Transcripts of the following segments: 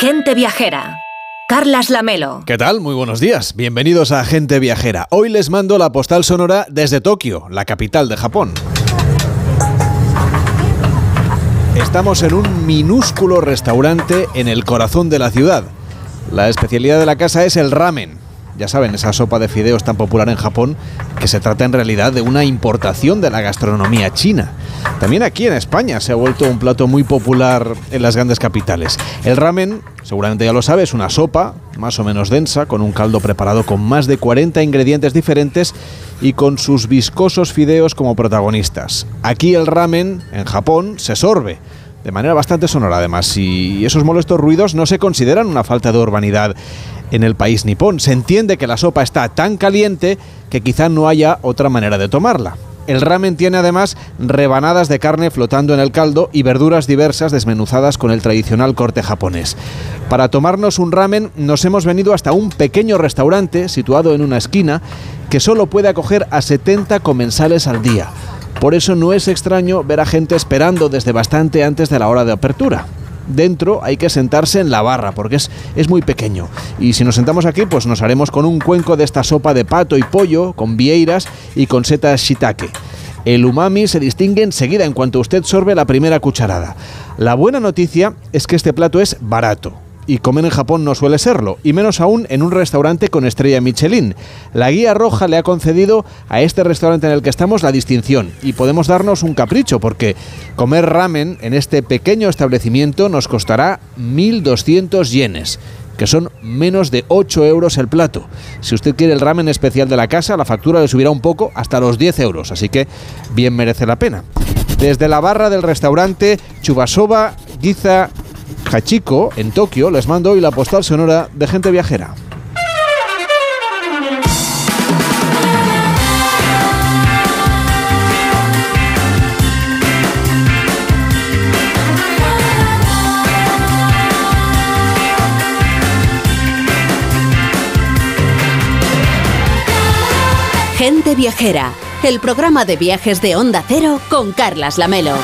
Gente Viajera. Carlas Lamelo. ¿Qué tal? Muy buenos días. Bienvenidos a Gente Viajera. Hoy les mando la postal sonora desde Tokio, la capital de Japón. Estamos en un minúsculo restaurante en el corazón de la ciudad. La especialidad de la casa es el ramen, ya saben, esa sopa de fideos tan popular en Japón, que se trata en realidad de una importación de la gastronomía china. También aquí en España se ha vuelto un plato muy popular en las grandes capitales. El ramen, seguramente ya lo sabes, es una sopa más o menos densa, con un caldo preparado con más de 40 ingredientes diferentes y con sus viscosos fideos como protagonistas. Aquí el ramen, en Japón, se sorbe de manera bastante sonora además, y esos molestos ruidos no se consideran una falta de urbanidad en el país nipón. Se entiende que la sopa está tan caliente que quizá no haya otra manera de tomarla. El ramen tiene además rebanadas de carne flotando en el caldo y verduras diversas desmenuzadas con el tradicional corte japonés. Para tomarnos un ramen nos hemos venido hasta un pequeño restaurante situado en una esquina que solo puede acoger a 70 comensales al día. Por eso no es extraño ver a gente esperando desde bastante antes de la hora de apertura dentro hay que sentarse en la barra porque es, es muy pequeño. Y si nos sentamos aquí, pues nos haremos con un cuenco de esta sopa de pato y pollo, con vieiras y con setas shiitake. El umami se distingue enseguida en cuanto usted sorbe la primera cucharada. La buena noticia es que este plato es barato y comer en Japón no suele serlo, y menos aún en un restaurante con estrella Michelin. La guía roja le ha concedido a este restaurante en el que estamos la distinción y podemos darnos un capricho porque comer ramen en este pequeño establecimiento nos costará 1.200 yenes que son menos de 8 euros el plato. Si usted quiere el ramen especial de la casa, la factura le subirá un poco hasta los 10 euros, así que bien merece la pena. Desde la barra del restaurante Chubasoba Giza Hachiko, en Tokio, les mando hoy la postal sonora de gente viajera. Gente Viajera, el programa de viajes de Onda Cero con Carlas Lamelo.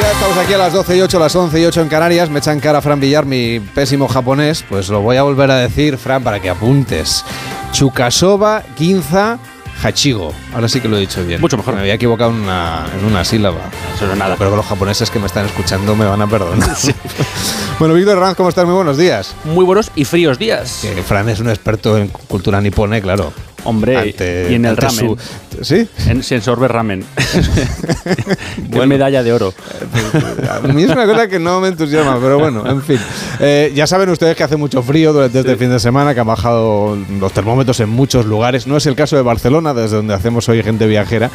Ya estamos aquí a las 12 y 8, las 11 y 8 en Canarias. Me echan cara Fran Villar, mi pésimo japonés. Pues lo voy a volver a decir, Fran, para que apuntes. Chukasoba Ginza Hachigo. Ahora sí que lo he dicho bien. Mucho mejor. Me había equivocado en una, en una sílaba. Eso no es nada. Pero los japoneses que me están escuchando me van a perdonar. bueno, Víctor Ranz, ¿cómo estás? Muy buenos días. Muy buenos y fríos días. Que Fran es un experto en cultura nipone, claro. Hombre, Ante- y en el ramen. su- ¿Sí? En, se sorbe ramen. Qué Bueno. medalla de oro. A mí es una cosa que no me entusiasma, pero bueno, en fin. Eh, ya saben ustedes que hace mucho frío durante este fin de semana, que han bajado los termómetros en muchos lugares. No es el caso de Barcelona, desde donde hacemos hoy gente viajera,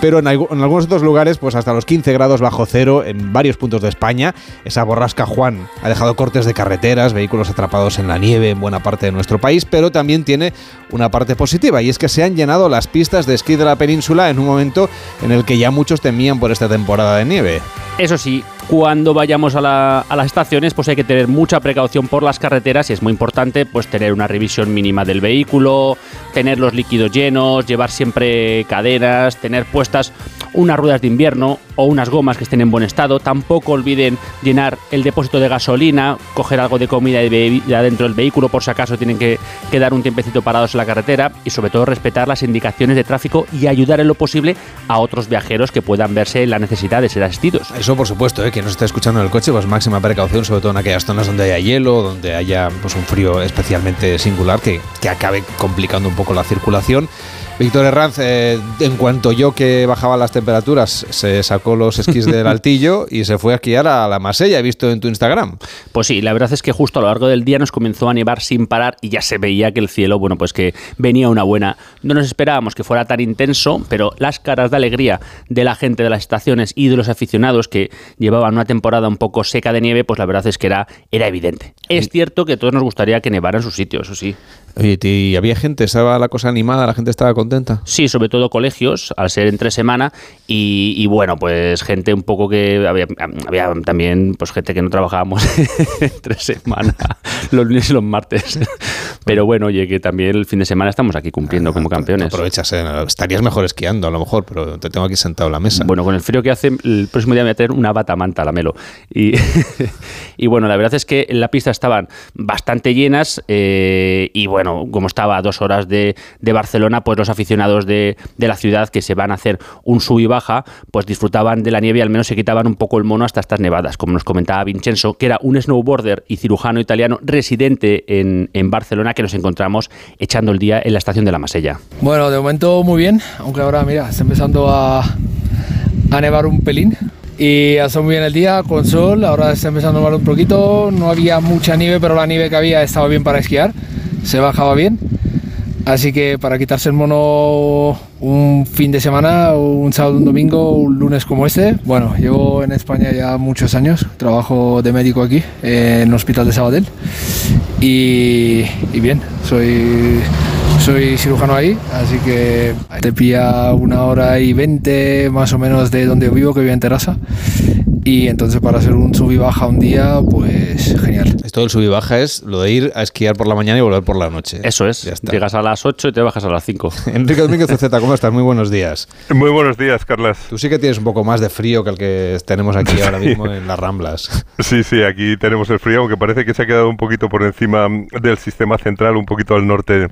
pero en algunos otros lugares, pues hasta los 15 grados bajo cero en varios puntos de España. Esa borrasca Juan ha dejado cortes de carreteras, vehículos atrapados en la nieve en buena parte de nuestro país, pero también tiene una parte positiva y es que se han llenado las pistas de esquí de la península en un momento en el que ya muchos temían por esta temporada de nieve. Eso sí, cuando vayamos a, la- a las estaciones, pues hay que tener mucha precaución por las carreteras y es muy importante pues tener una revisión mínima del vehículo, tener los líquidos llenos, llevar siempre cadenas, tener puestas unas ruedas de invierno o unas gomas que estén en buen estado. Tampoco olviden llenar el depósito de gasolina, coger algo de comida y bebida dentro del vehículo por si acaso tienen que quedar un tiempecito parados en la carretera y sobre todo respetar las indicaciones de tráfico y ayudar en lo posible a otros viajeros que puedan verse en la necesidad de ser asistidos. Eso por supuesto, ¿eh? Quien nos esté escuchando en el coche, pues máxima precaución, sobre todo en aquellas zonas donde haya hielo, donde haya pues un frío especialmente singular que, que acabe complicando un poco la circulación. Víctor Herranz, eh, en cuanto yo que bajaba las temperaturas, se sacó los esquís del altillo y se fue a esquiar a la Masella, he visto en tu Instagram. Pues sí, la verdad es que justo a lo largo del día nos comenzó a nevar sin parar y ya se veía que el cielo, bueno, pues que venía una buena. No nos esperábamos que fuera tan intenso, pero las caras de alegría de la gente de las estaciones y de los aficionados que llevaban una temporada un poco seca de nieve, pues la verdad es que era, era evidente. Es cierto que a todos nos gustaría que nevara en sus sitios, eso sí. Oye, ¿y había gente? ¿Estaba la cosa animada? ¿La gente estaba contenta? Sí, sobre todo colegios, al ser entre semana, y, y bueno, pues gente un poco que había, había también pues gente que no trabajábamos entre semana, los lunes y los martes. Pero bueno, oye, que también el fin de semana estamos aquí cumpliendo como campeones. Aprovechas, eh, estarías mejor esquiando a lo mejor, pero te tengo aquí sentado en la mesa. Bueno, con el frío que hace, el próximo día me voy a tener una bata manta, la melo. Y, y bueno, la verdad es que en la pista estaban bastante llenas eh, y bueno, como estaba a dos horas de, Barcelona, pues los aficionados de, la ciudad que se van a hacer un sub y baja, pues disfrutaban de la nieve y al menos se quitaban un poco el mono hasta estas nevadas, como nos comentaba Vincenzo, que era un snowboarder y cirujano italiano residente en, Barcelona que nos encontramos echando el día en la estación de la Masella. Bueno, de momento muy bien, aunque ahora mira, está empezando a, a nevar un pelín. Y hace muy bien el día con sol, ahora está empezando a nevar un poquito, no había mucha nieve, pero la nieve que había estaba bien para esquiar, se bajaba bien. Así que para quitarse el mono un fin de semana, un sábado, un domingo, un lunes como este, bueno, llevo en España ya muchos años, trabajo de médico aquí en el Hospital de Sabadell y, y bien, soy soy cirujano ahí, así que te pilla una hora y veinte más o menos de donde vivo, que vivo en Terrassa. Y entonces para hacer un sub y baja un día, pues genial. Esto del sub y baja es lo de ir a esquiar por la mañana y volver por la noche. Eso es. Llegas a las 8 y te bajas a las 5. Enrique Domínguez Z, ¿cómo estás? Muy buenos días. Muy buenos días, Carlas. Tú sí que tienes un poco más de frío que el que tenemos aquí ahora mismo en las Ramblas. Sí, sí, aquí tenemos el frío, aunque parece que se ha quedado un poquito por encima del sistema central, un poquito al norte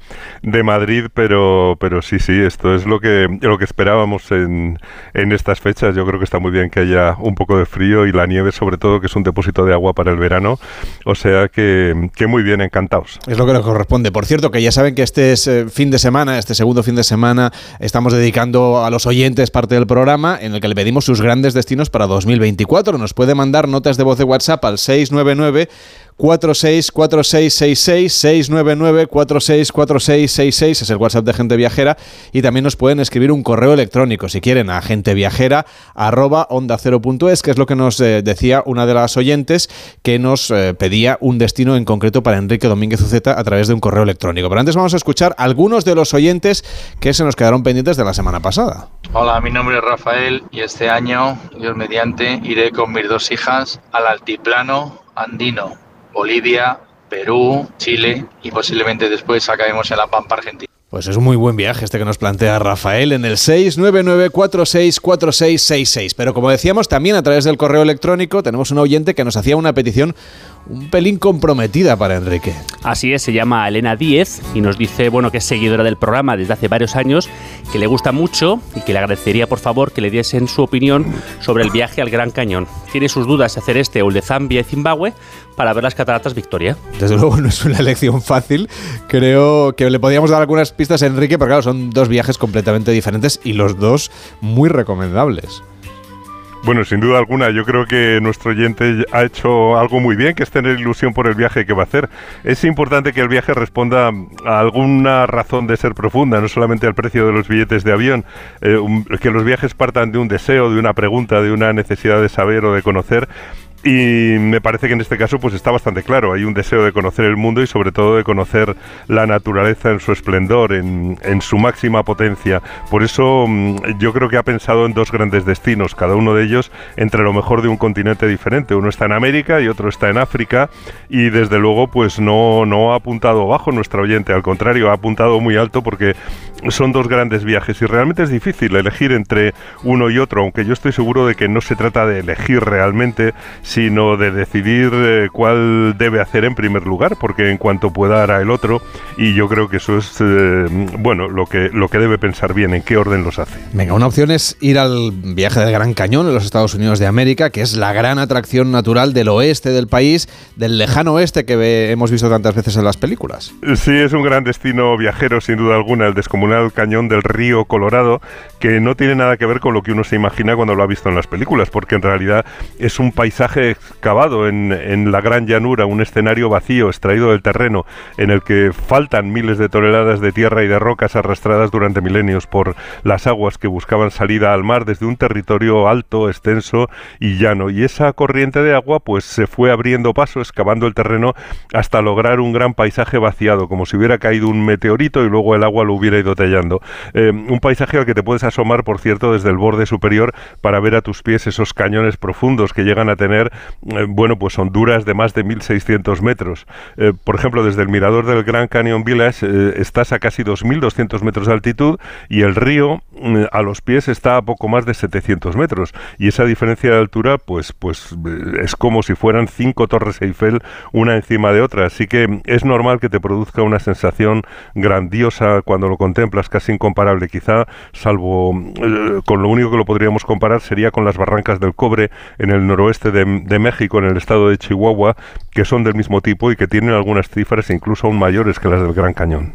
de Madrid, pero, pero sí, sí, esto es lo que, lo que esperábamos en, en estas fechas. Yo creo que está muy bien que haya un poco de frío y la nieve sobre todo, que es un depósito de agua para el verano. O sea que, que muy bien, encantados. Es lo que nos corresponde. Por cierto, que ya saben que este es, eh, fin de semana, este segundo fin de semana, estamos dedicando a los oyentes parte del programa en el que le pedimos sus grandes destinos para 2024. Nos puede mandar notas de voz de WhatsApp al 699 464666 699 464666 es el WhatsApp de Gente Viajera y también nos pueden escribir un correo electrónico si quieren a genteviajera arroba onda que es lo que nos eh, decía una de las oyentes que nos eh, pedía un destino en concreto para Enrique Domínguez Uceta a través de un correo electrónico. Pero antes vamos a escuchar algunos de los oyentes que se nos quedaron pendientes de la semana pasada. Hola, mi nombre es Rafael y este año, Dios mediante, iré con mis dos hijas al altiplano andino Bolivia, Perú, Chile y posiblemente después acabemos en la Pampa Argentina. Pues es un muy buen viaje este que nos plantea Rafael en el 699464666. Pero como decíamos, también a través del correo electrónico tenemos un oyente que nos hacía una petición un pelín comprometida para Enrique. Así es, se llama Elena Díez y nos dice, bueno, que es seguidora del programa desde hace varios años, que le gusta mucho y que le agradecería por favor que le diesen su opinión sobre el viaje al Gran Cañón. Tiene sus dudas de hacer este o el de Zambia y Zimbabue para ver las cataratas Victoria. Desde luego no es una elección fácil. Creo que le podríamos dar algunas pistas a Enrique, pero claro, son dos viajes completamente diferentes y los dos muy recomendables. Bueno, sin duda alguna, yo creo que nuestro oyente ha hecho algo muy bien, que es tener ilusión por el viaje que va a hacer. Es importante que el viaje responda a alguna razón de ser profunda, no solamente al precio de los billetes de avión, eh, un, que los viajes partan de un deseo, de una pregunta, de una necesidad de saber o de conocer y me parece que en este caso pues está bastante claro. Hay un deseo de conocer el mundo y sobre todo de conocer la naturaleza en su esplendor, en, en su máxima potencia. Por eso mm, yo creo que ha pensado en dos grandes destinos, cada uno de ellos entre lo mejor de un continente diferente. Uno está en América y otro está en África y desde luego pues no, no ha apuntado bajo nuestro oyente, al contrario, ha apuntado muy alto porque son dos grandes viajes y realmente es difícil elegir entre uno y otro, aunque yo estoy seguro de que no se trata de elegir realmente, sino de decidir eh, cuál debe hacer en primer lugar, porque en cuanto pueda hará el otro, y yo creo que eso es eh, bueno lo que lo que debe pensar bien, en qué orden los hace. Venga, una opción es ir al viaje del Gran Cañón en los Estados Unidos de América, que es la gran atracción natural del oeste del país, del lejano oeste que ve, hemos visto tantas veces en las películas. Sí, es un gran destino viajero, sin duda alguna, el descomunal cañón del río Colorado, que no tiene nada que ver con lo que uno se imagina cuando lo ha visto en las películas, porque en realidad es un paisaje excavado en, la gran llanura, un escenario vacío, extraído del terreno, en el que faltan miles de toneladas de tierra y de rocas arrastradas durante milenios por las aguas que buscaban salida al mar desde un territorio alto, extenso y llano. Y esa corriente de agua pues se fue abriendo paso, excavando el terreno hasta lograr un gran paisaje vaciado, como si hubiera caído un meteorito y luego el agua lo hubiera ido tallando. Eh, un paisaje al que te puedes asomar, por cierto, desde el borde superior para ver a tus pies esos cañones profundos que llegan a tener eh, bueno, pues honduras de más de 1.600 metros. Eh, por ejemplo, desde el mirador del Grand Canyon Village estás a casi 2.200 metros de altitud y el río a los pies está a poco más de 700 metros. Y esa diferencia de altura, pues, pues es como si fueran cinco torres Eiffel una encima de otra. Así que es normal que te produzca una sensación grandiosa cuando lo contemplas, casi incomparable. Quizá, salvo con lo único que lo podríamos comparar sería con las barrancas del cobre en el noroeste de, de, México, en el estado de Chihuahua, que son del mismo tipo y que tienen algunas cifras incluso aún mayores que las del Gran Cañón.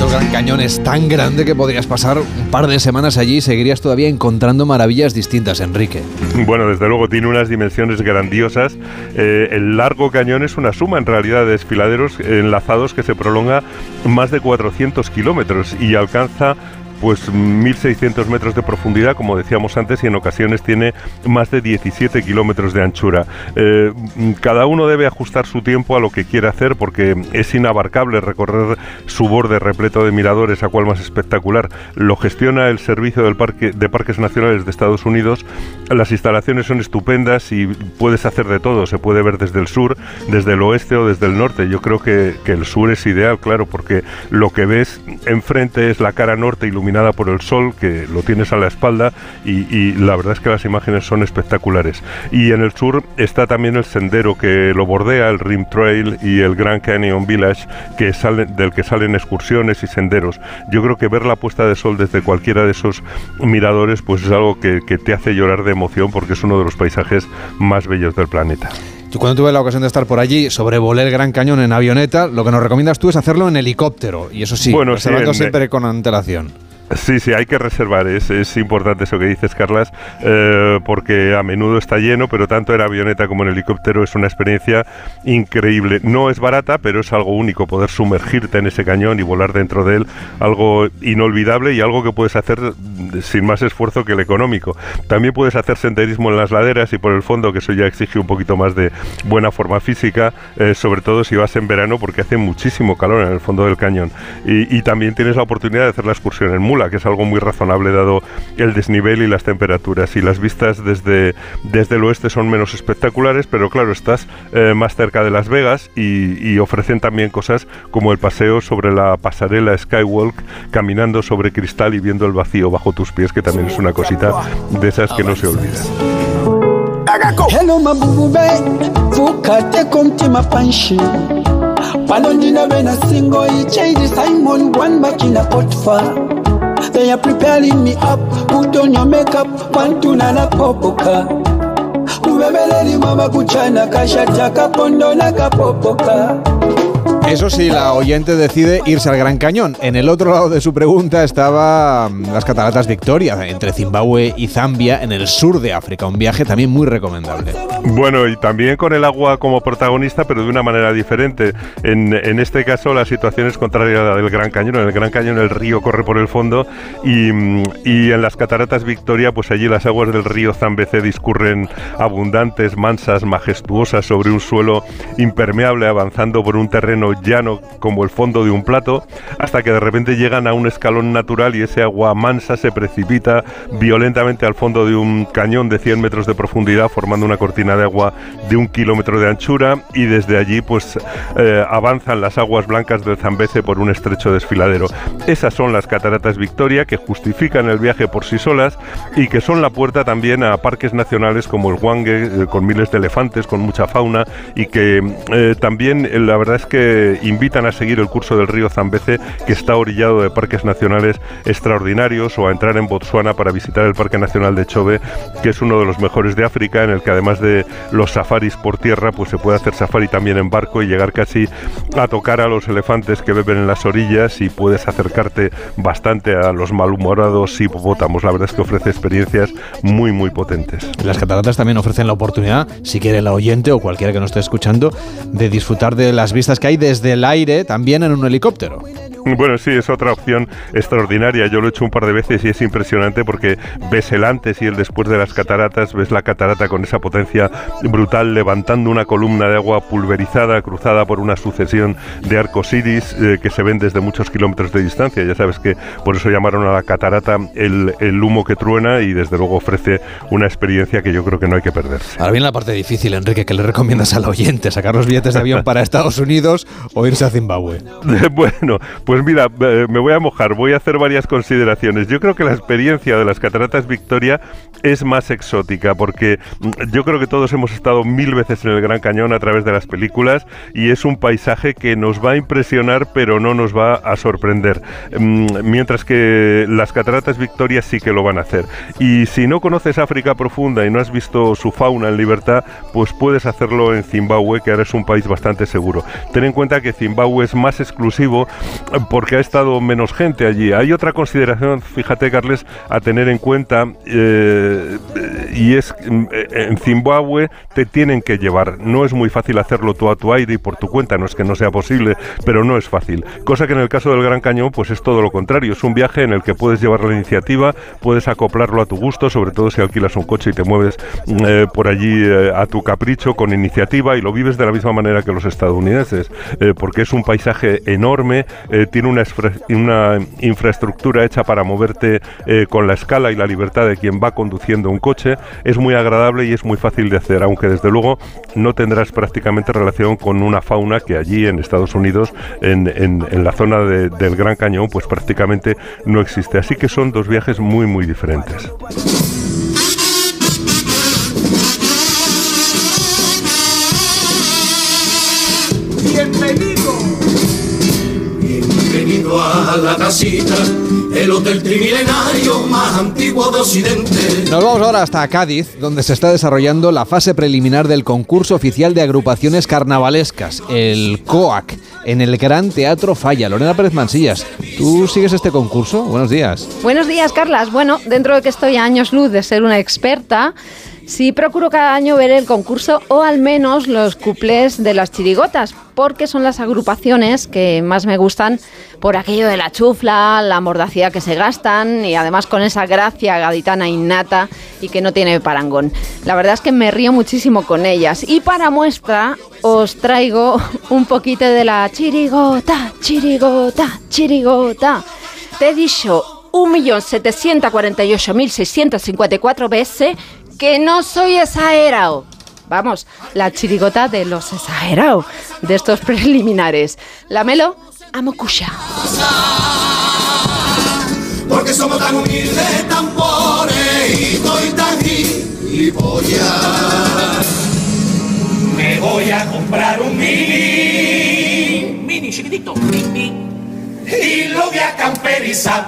el Gran Cañón es tan grande que podrías pasar un par de semanas allí y seguirías todavía encontrando maravillas distintas, Enrique. Bueno, desde luego tiene unas dimensiones grandiosas. Eh, el largo cañón es una suma en realidad de desfiladeros enlazados que se prolonga más de 400 kilómetros y alcanza pues 1.600 metros de profundidad, como decíamos antes, y en ocasiones tiene más de 17 kilómetros de anchura. Eh, cada uno debe ajustar su tiempo a lo que quiere hacer porque es inabarcable recorrer su borde repleto de miradores, a cual más espectacular. Lo gestiona el Servicio del Parque, de Parques Nacionales de Estados Unidos. Las instalaciones son estupendas y puedes hacer de todo. Se puede ver desde el sur, desde el oeste o desde el norte. Yo creo que, que el sur es ideal, claro, porque lo que ves enfrente es la cara norte iluminada por el sol, que lo tienes a la espalda y, la verdad es que las imágenes son espectaculares. Y en el sur está también el sendero que lo bordea, el Rim Trail y el Grand Canyon Village, que sale, del que salen excursiones y senderos. Yo creo que ver la puesta de sol desde cualquiera de esos miradores pues es algo que, que te hace llorar de emoción porque es uno de los paisajes más bellos del planeta. Yo cuando tuve la ocasión de estar por allí, sobrevolé el Gran Cañón en avioneta, lo que nos recomiendas tú es hacerlo en helicóptero, y eso sí, bueno, reservando siempre con antelación. Sí, sí, hay que reservar. Es, es importante eso que dices, Carlas, eh, porque a menudo está lleno, pero tanto en avioneta como en helicóptero es una experiencia increíble. No es barata, pero es algo único poder sumergirte en ese cañón y volar dentro de él, algo inolvidable y algo que puedes hacer sin más esfuerzo que el económico. También puedes hacer senderismo en las laderas y por el fondo, que eso ya exige un poquito más de buena forma física, eh, sobre todo si vas en verano, porque hace muchísimo calor en el fondo del cañón. Y, y también tienes la oportunidad de hacer la excursión en mula que es algo muy razonable dado el desnivel y las temperaturas. Y las vistas desde, desde el oeste son menos espectaculares, pero claro, estás eh, más cerca de Las Vegas y, ofrecen también cosas como el paseo sobre la pasarela Skywalk, caminando sobre cristal y viendo el vacío bajo tus pies, que también es una cosita de esas que no se olvidan. They are preparing me up. Put on your makeup, pantuna na popoka. Ubebeleli mama kuchana kashata kapondo na kapopoka. Eso sí, la oyente decide irse al Gran Cañón. En el otro lado de su pregunta estaba mm, las cataratas Victoria, entre Zimbabue y Zambia, en el sur de África. Un viaje también muy recomendable. Bueno, y también con el agua como protagonista, pero de una manera diferente. En, este caso, la situación es contraria a la del Gran Cañón. En el Gran Cañón el río corre por el fondo y, mm, y en las cataratas Victoria, pues allí las aguas del río Zambeze discurren abundantes, mansas, majestuosas sobre un suelo impermeable, avanzando por un terreno llano como el fondo de un plato, hasta que de repente llegan a un escalón natural y ese agua mansa se precipita violentamente al fondo de un cañón de 100 metros de profundidad, formando una cortina de agua de un kilómetro de anchura y desde allí pues eh, avanzan las aguas blancas del Zambeze por un estrecho desfiladero. Esas son las cataratas Victoria que justifican el viaje por sí solas y que son la puerta también a parques nacionales como el Wange, eh, con miles de elefantes, con mucha fauna y que eh, también la verdad es que invitan a seguir el curso del río Zambeze, que está orillado de parques nacionales extraordinarios, o a entrar en Botsuana para visitar el Parque Nacional de Chobe, que es uno de los mejores de África, en el que además de los safaris por tierra, pues se puede hacer safari también en barco y llegar casi a tocar a los elefantes que beben en las orillas y puedes acercarte bastante a los malhumorados hipopótamos. La verdad es que ofrece experiencias muy, muy potentes. Las cataratas también ofrecen la oportunidad, si quiere el oyente o cualquiera que nos esté escuchando, de disfrutar de las vistas que hay desde desde el aire también en un helicóptero. Bueno, sí, es otra opción extraordinaria. Yo lo he hecho un par de veces y es impresionante porque ves el antes y el después de las cataratas, ves la catarata con esa potencia brutal levantando una columna de agua pulverizada cruzada por una sucesión de arcos iris eh, que se ven desde muchos kilómetros de distancia. Ya sabes que por eso llamaron a la catarata el, el humo que truena y desde luego ofrece una experiencia que yo creo que no hay que perderse. Ahora viene la parte difícil, Enrique, que le recomiendas al oyente, sacar los billetes de avión para Estados Unidos o irse a Zimbabue. bueno, pues mira, me voy a mojar, voy a hacer varias consideraciones. Yo creo que la experiencia de las cataratas Victoria es más exótica porque mm, yo creo que todos hemos estado mil veces en el Gran Cañón a través de las películas y es un paisaje que nos va a impresionar pero no nos va a sorprender. Mm, mientras que las cataratas Victoria sí que lo van a hacer. Y si no conoces África profunda y no has visto su fauna en libertad, pues puedes hacerlo en Zimbabue, que ahora es un país bastante seguro. Ten en cuenta que Zimbabue es más exclusivo porque ha estado menos gente allí. Hay otra consideración, fíjate, Carles, a tener en cuenta. Eh, y es eh, en Zimbabue te tienen que llevar. No es muy fácil hacerlo tú a tu aire y por tu cuenta, no es que no sea posible, pero no es fácil. Cosa que en el caso del Gran Cañón, pues es todo lo contrario. Es un viaje en el que puedes llevar la iniciativa, puedes acoplarlo a tu gusto, sobre todo si alquilas un coche y te mueves eh, por allí a tu capricho con iniciativa y lo vives de la misma manera que los estadounidenses, porque es un paisaje enorme, tiene una, una infraestructura hecha para moverte con la escala y la libertad de quien va conduciendo un coche, es muy agradable y es muy fácil de hacer, aunque desde luego no tendrás prácticamente relación con una fauna que allí en Estados Unidos, en, en, la zona del Gran Cañón, pues prácticamente no existe. Así que son dos viajes muy, muy diferentes. A la casita el hotel trimilenario más antiguo de Occidente. Nos vamos ahora hasta Cádiz, donde se está desarrollando la fase preliminar del concurso oficial de agrupaciones carnavalescas, el COAC, en el Gran Teatro Falla. Lorena Pérez Mansillas, ¿tú sigues este concurso? Buenos días. Buenos días, Carlas. Bueno, dentro de que estoy a años luz de ser una experta, Sí, procuro cada año ver el concurso o al menos los cuplés de las chirigotas, porque son las agrupaciones que más me gustan por aquello de la chufla, la mordacidad que se gastan y además con esa gracia gaditana innata y que no tiene parangón. La verdad es que me río muchísimo con ellas y para muestra os traigo un poquito de la chirigota, chirigota, chirigota. Te he dicho 1.748.654 veces que no soy exagerado. Vamos, la chirigota de los exagerados, de estos preliminares. La melo, amo cuya. Porque somos tan humildes, tan pobres y estoy tan y voy a... Me voy a comprar un mini, mini chiquitito, mini, y lo voy a camperizar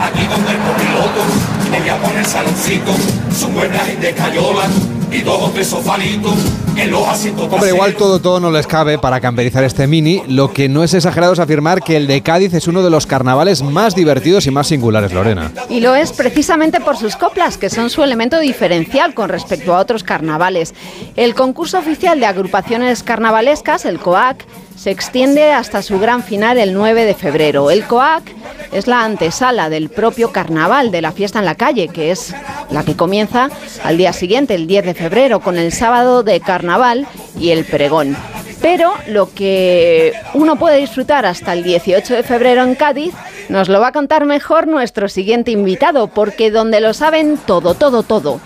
aquí donde el copiloto me voy a poner saloncito, su muebles de cayola y todos de sofalito en los asientos Hombre, igual todo, todo no les cabe para camperizar este mini. Lo que no es exagerado es afirmar que el de Cádiz es uno de los carnavales más divertidos y más singulares, Lorena. Y lo es precisamente por sus coplas, que son su elemento diferencial con respecto a otros carnavales. El concurso oficial de agrupaciones carnavalescas, el COAC, se extiende hasta su gran final el 9 de febrero. El COAC es la antesala del propio carnaval de la fiesta en la calle, que es la que comienza al día siguiente, el 10 de febrero, con el sábado de carnaval y el pregón. Pero lo que uno puede disfrutar hasta el 18 de febrero en Cádiz nos lo va a contar mejor nuestro siguiente invitado, porque donde lo saben todo, todo, todo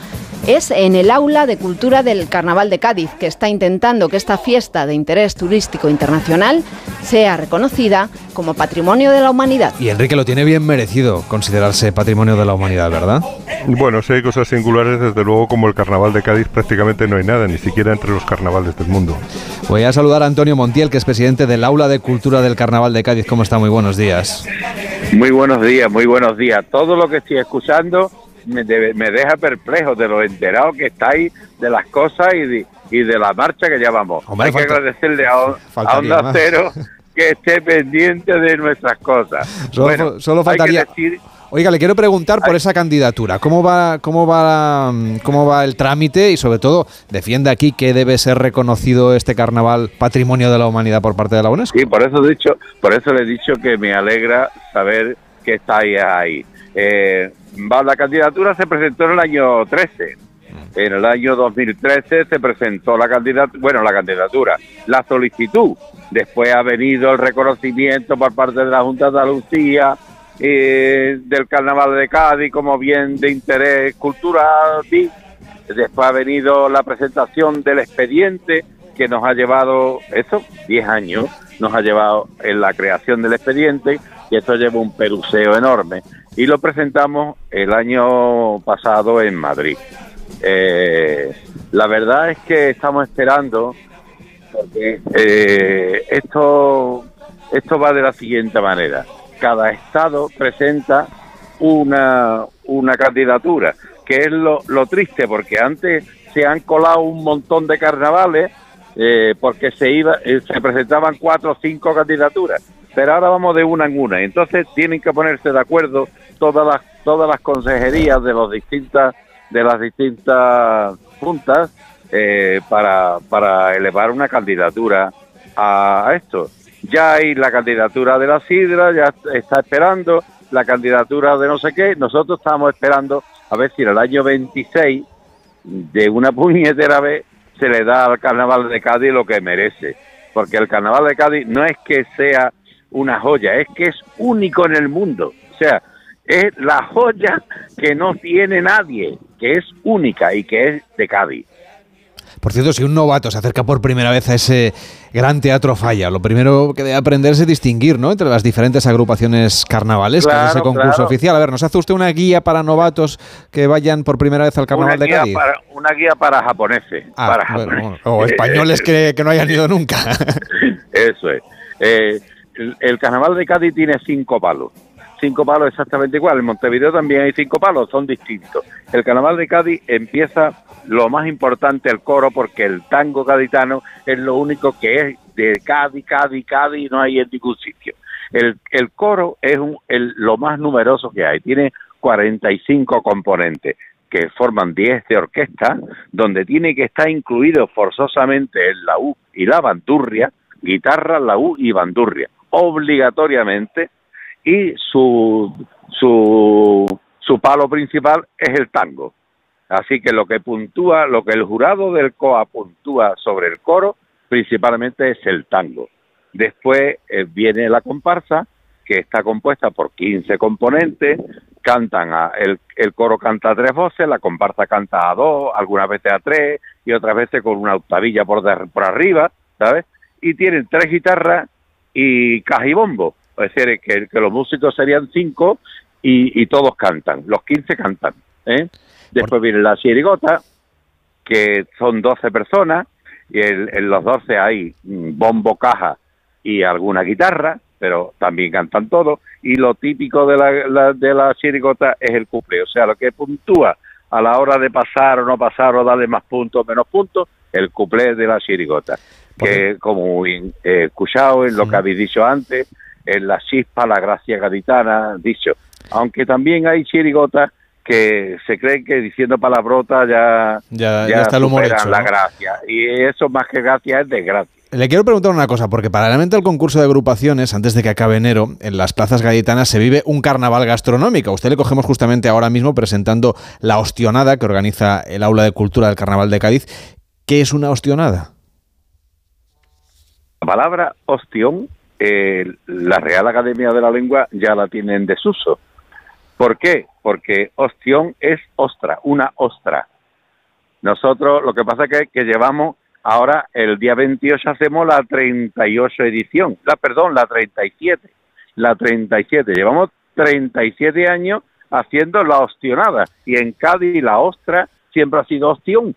es en el Aula de Cultura del Carnaval de Cádiz, que está intentando que esta fiesta de interés turístico internacional sea reconocida como Patrimonio de la Humanidad. Y Enrique lo tiene bien merecido considerarse Patrimonio de la Humanidad, ¿verdad? Bueno, si hay cosas singulares, desde luego como el Carnaval de Cádiz prácticamente no hay nada, ni siquiera entre los carnavales del mundo. Voy a saludar a Antonio Montiel, que es presidente del Aula de Cultura del Carnaval de Cádiz. ¿Cómo está? Muy buenos días. Muy buenos días, muy buenos días. Todo lo que estoy escuchando me, deja perplejo de lo enterado que estáis de las cosas y de, y de la marcha que llevamos. Hay que agradecerle a, a Onda Cero que esté pendiente de nuestras cosas. Solo, solo faltaría, Oiga, le quiero preguntar por esa candidatura. ¿Cómo va, cómo va, cómo va el trámite y sobre todo defiende aquí que debe ser reconocido este carnaval patrimonio de la humanidad por parte de la UNESCO? Sí, por eso he dicho, por eso le he dicho que me alegra saber que está ahí. ahí. Eh, la candidatura se presentó en el año 13. En el año 2013 se presentó la candidatura, bueno, la candidatura, la solicitud. Después ha venido el reconocimiento por parte de la Junta de Andalucía eh, del Carnaval de Cádiz como bien de interés cultural. Después ha venido la presentación del expediente que nos ha llevado, eso, 10 años, nos ha llevado en la creación del expediente y esto lleva un peruseo enorme. Y lo presentamos el año pasado en Madrid. Eh, la verdad es que estamos esperando, porque eh, esto, esto va de la siguiente manera. Cada estado presenta una, una candidatura, que es lo, triste, porque antes se han colado un montón de carnavales eh, porque se iba se presentaban cuatro o cinco candidaturas pero ahora vamos de una en una entonces tienen que ponerse de acuerdo todas las todas las consejerías de los distintas de las distintas juntas eh, para, para elevar una candidatura a, esto. Ya hay la candidatura de la Sidra, ya está esperando la candidatura de no sé qué. Nosotros estamos esperando a ver si en el año 26, de una puñetera vez, se le da al Carnaval de Cádiz lo que merece. Porque el Carnaval de Cádiz no es que sea una joya, es que es único en el mundo. O sea, es la joya que no tiene nadie, que es única y que es de Cádiz. Por cierto, si un novato se acerca por primera vez a ese gran teatro falla, lo primero que debe aprender es distinguir ¿no? entre las diferentes agrupaciones carnavales, que es ese concurso oficial. A ver, ¿nos hace usted una guía para novatos que vayan por primera vez al carnaval de Cádiz? una guía para japoneses. Ah, o españoles que, no hayan ido nunca. Eso es. Eh, el carnaval de Cádiz tiene cinco palos cinco palos exactamente igual. En Montevideo también hay cinco palos, son distintos. El carnaval de Cádiz empieza lo más importante el coro porque el tango gaditano es lo único que es de Cádiz, Cádiz, Cádiz, no hay en ningún sitio. El, el coro es lo más numeroso que hay, tiene 45 componentes que forman 10 de orquesta, donde tiene que estar incluido forzosamente el laúd y la bandurria, guitarra, laúd y bandurria, obligatoriamente, y su, su, su palo principal es el tango. Así que lo que puntúa, lo que el jurado del COA puntúa sobre el coro, principalmente es el tango. Después eh, viene la comparsa, que está compuesta por 15 componentes, cantan a, el, el, coro canta a tres voces, la comparsa canta a dos, algunas veces a tres y otras veces con una octavilla por, por arriba. Y tienen tres guitarras y caja y bombo. Es decir, que, que los músicos serían cinco y, todos cantan, los quince cantan. ¿eh? Después viene la chirigota, que son doce personas, y en, los doce hay bombo, caja y alguna guitarra, pero también cantan todos, y lo típico de la, de la chirigota es el cuplé, o sea, lo que puntúa a la hora de pasar o no pasar o darle más puntos o menos puntos, el cuplé de la chirigota, que como escuchado en lo que habéis dicho antes, en la chispa, la gracia gaditana, dicho. Aunque también hay chirigotas que se creen que diciendo palabrotas ya, ya, ya, está el humor hecho, la gracia. Y eso más que gracia es desgracia. Le quiero preguntar una cosa, porque paralelamente al concurso de agrupaciones, antes de que acabe enero, en las plazas gaditanas se vive un carnaval gastronómico. A usted le cogemos justamente ahora mismo presentando la ostionada que organiza el Aula de Cultura del Carnaval de Cádiz. ¿Qué es una ostionada? La palabra ostión eh, la Real Academia de la Lengua ya la tiene en desuso. ¿Por qué? Porque ostión es ostra, una ostra. Nosotros lo que pasa es que, llevamos ahora el día 28 hacemos la 38 edición, la perdón, la 37, la 37. Llevamos 37 años haciendo la ostionada y en Cádiz la ostra siempre ha sido ostión.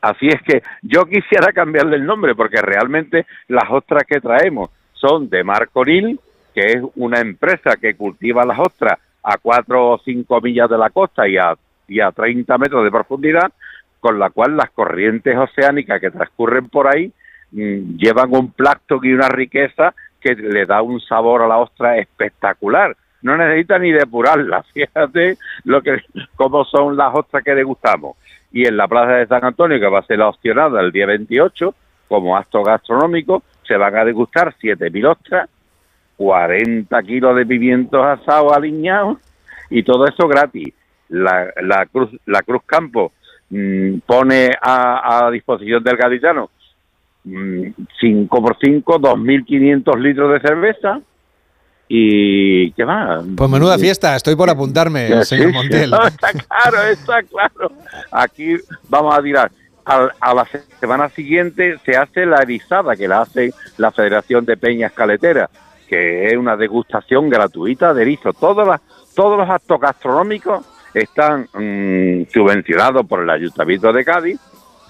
Así es que yo quisiera cambiarle el nombre porque realmente las ostras que traemos son de Marcoril, que es una empresa que cultiva las ostras a 4 o 5 millas de la costa y a, y a 30 metros de profundidad, con la cual las corrientes oceánicas que transcurren por ahí mm, llevan un plácton y una riqueza que le da un sabor a la ostra espectacular. no necesita ni depurarla. Fíjate lo que, cómo son las ostras que degustamos. Y en la Plaza de San Antonio, que va a ser la opcionada el día 28, como acto gastronómico, se van a degustar 7.000 ostras, 40 kilos de pimientos asados aliñados y todo eso gratis. La, la Cruz la Cruz Campo mm, pone a, a, disposición del gaditano 5 mm, por 5, 2.500 litros de cerveza y ¿qué más? Pues menuda fiesta, estoy por apuntarme, señor Montel. está claro, está claro. Aquí vamos a tirar. A, a, la semana siguiente se hace la erizada, que la hace la Federación de Peñas Caleteras, que es una degustación gratuita de erizo. Todas las, todos los actos gastronómicos están mm, subvencionados por el Ayuntamiento de Cádiz,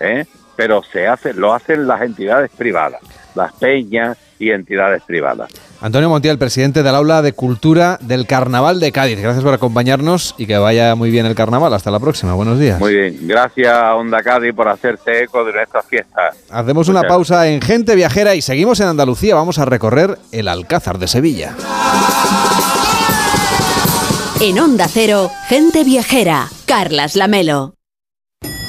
¿eh? pero se hace, lo hacen las entidades privadas, las peñas y entidades privadas. Antonio Montiel, presidente del Aula de Cultura del Carnaval de Cádiz. Gracias por acompañarnos y que vaya muy bien el carnaval. Hasta la próxima. Buenos días. Muy bien. Gracias, Onda Cádiz, por hacerte eco de nuestras fiestas. Hacemos una pausa en Gente Viajera y seguimos en Andalucía. Vamos a recorrer el Alcázar de Sevilla. En Onda Cero, Gente Viajera. Carlas Lamelo.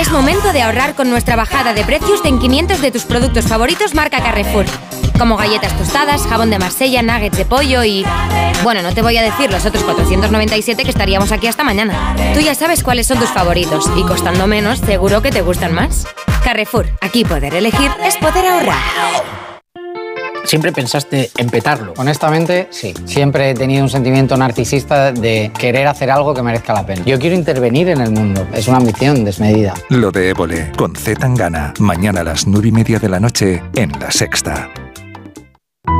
Es momento de ahorrar con nuestra bajada de precios en 500 de tus productos favoritos marca Carrefour. Como galletas tostadas, jabón de Marsella, nuggets de pollo y... Bueno, no te voy a decir los otros 497 que estaríamos aquí hasta mañana. Tú ya sabes cuáles son tus favoritos y costando menos seguro que te gustan más. Carrefour, aquí poder elegir es poder ahorrar. ¿Siempre pensaste en petarlo? Honestamente, sí. Siempre he tenido un sentimiento narcisista de querer hacer algo que merezca la pena. Yo quiero intervenir en el mundo. Es una ambición desmedida. Lo de Évole, con Z Tangana. Mañana a las nueve y media de la noche en La Sexta.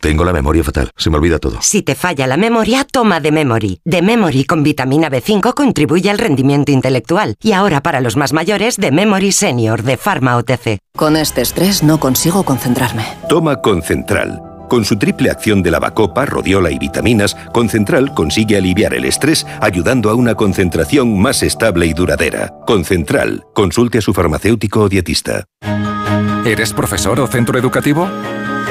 Tengo la memoria fatal, se me olvida todo. Si te falla la memoria, toma de Memory. De Memory con vitamina B5 contribuye al rendimiento intelectual. Y ahora para los más mayores, de Memory Senior de Pharma OTC. Con este estrés no consigo concentrarme. Toma Concentral. Con su triple acción de lavacopa, rodiola y vitaminas, Concentral consigue aliviar el estrés ayudando a una concentración más estable y duradera. Concentral. Consulte a su farmacéutico o dietista. ¿Eres profesor o centro educativo?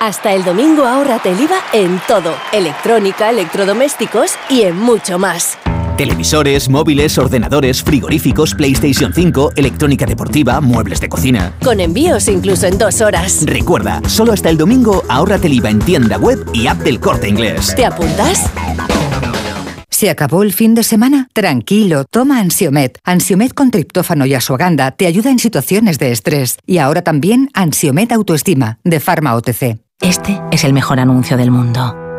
Hasta el domingo ahórrate el IVA en todo, electrónica, electrodomésticos y en mucho más. Televisores, móviles, ordenadores, frigoríficos, PlayStation 5, electrónica deportiva, muebles de cocina. Con envíos incluso en dos horas. Recuerda, solo hasta el domingo ahórrate el IVA en tienda web y app del corte inglés. ¿Te apuntas? ¿Se acabó el fin de semana? Tranquilo, toma Ansiomet. Ansiomet con triptófano y asuaganda te ayuda en situaciones de estrés. Y ahora también Ansiomet Autoestima, de Pharma OTC. Este es el mejor anuncio del mundo.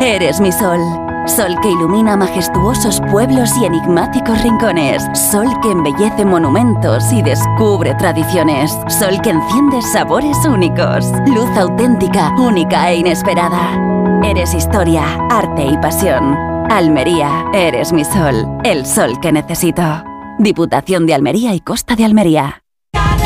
eres mi sol. Sol que ilumina majestuosos pueblos y enigmáticos rincones. Sol que embellece monumentos y descubre tradiciones. Sol que enciende sabores únicos. Luz auténtica, única e inesperada. Eres historia, arte y pasión. Almería, eres mi sol. El sol que necesito. Diputación de Almería y Costa de Almería.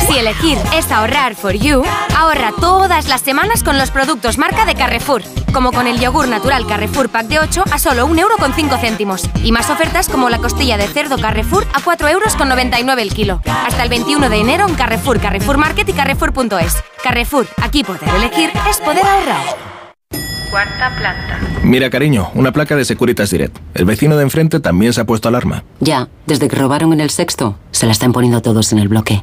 Si elegir es ahorrar for you, ahorra todas las semanas con los productos marca de Carrefour, como con el yogur natural Carrefour Pack de 8 a solo 1,5 euros Y más ofertas como la costilla de cerdo Carrefour a 4,99 euros el kilo. Hasta el 21 de enero en Carrefour, Carrefour Market y Carrefour.es. Carrefour, aquí poder elegir es poder ahorrar. Cuarta planta. Mira, cariño, una placa de Securitas Direct. El vecino de enfrente también se ha puesto alarma. Ya, desde que robaron en el sexto, se la están poniendo todos en el bloque.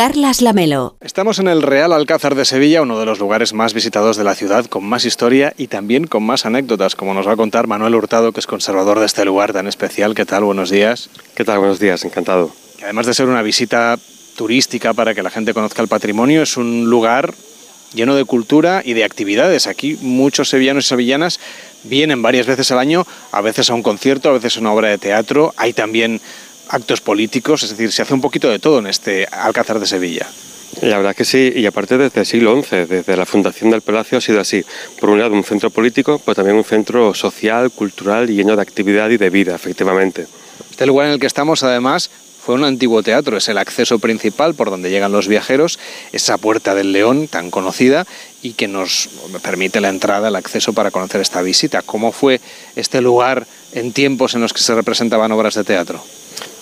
Carlas Lamelo. Estamos en el Real Alcázar de Sevilla, uno de los lugares más visitados de la ciudad, con más historia y también con más anécdotas, como nos va a contar Manuel Hurtado, que es conservador de este lugar tan especial. ¿Qué tal? Buenos días. ¿Qué tal? Buenos días, encantado. además de ser una visita turística para que la gente conozca el patrimonio, es un lugar lleno de cultura y de actividades. Aquí muchos sevillanos y sevillanas vienen varias veces al año, a veces a un concierto, a veces a una obra de teatro. Hay también actos políticos, es decir, se hace un poquito de todo en este Alcázar de Sevilla. La verdad que sí, y aparte desde el siglo XI, desde la fundación del Palacio ha sido así. Por un lado un centro político, pero también un centro social, cultural y lleno de actividad y de vida, efectivamente. Este lugar en el que estamos, además, fue un antiguo teatro, es el acceso principal por donde llegan los viajeros, esa puerta del león tan conocida y que nos permite la entrada, el acceso para conocer esta visita. ¿Cómo fue este lugar en tiempos en los que se representaban obras de teatro?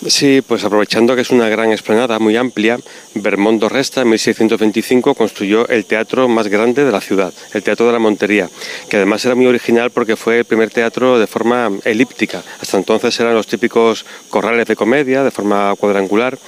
Sí, pues aprovechando que es una gran explanada muy amplia, Bermondo Resta en 1625 construyó el teatro más grande de la ciudad, el Teatro de la Montería, que además era muy original porque fue el primer teatro de forma elíptica. Hasta entonces eran los típicos corrales de comedia de forma cuadrangular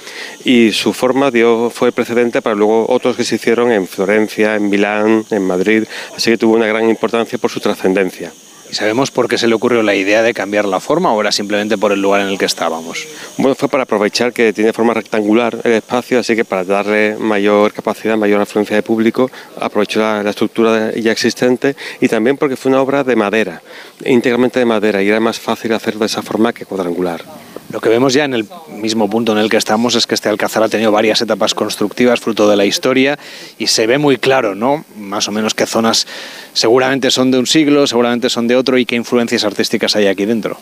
y su forma dio, fue precedente para luego otros que se hicieron en Florencia, en Milán, en Madrid, así que tuvo una gran importancia por su trascendencia. ¿Y sabemos por qué se le ocurrió la idea de cambiar la forma o era simplemente por el lugar en el que estábamos? Bueno, fue para aprovechar que tiene forma rectangular el espacio, así que para darle mayor capacidad, mayor afluencia de público, aprovechó la, estructura ya existente y también porque fue una obra de madera, íntegramente de madera, y era más fácil hacer de esa forma que cuadrangular. Lo que vemos ya en el mismo punto en el que estamos es que este alcázar ha tenido varias etapas constructivas fruto de la historia y se ve muy claro, ¿no? Más o menos qué zonas seguramente son de un siglo, seguramente son de otro y qué influencias artísticas hay aquí dentro.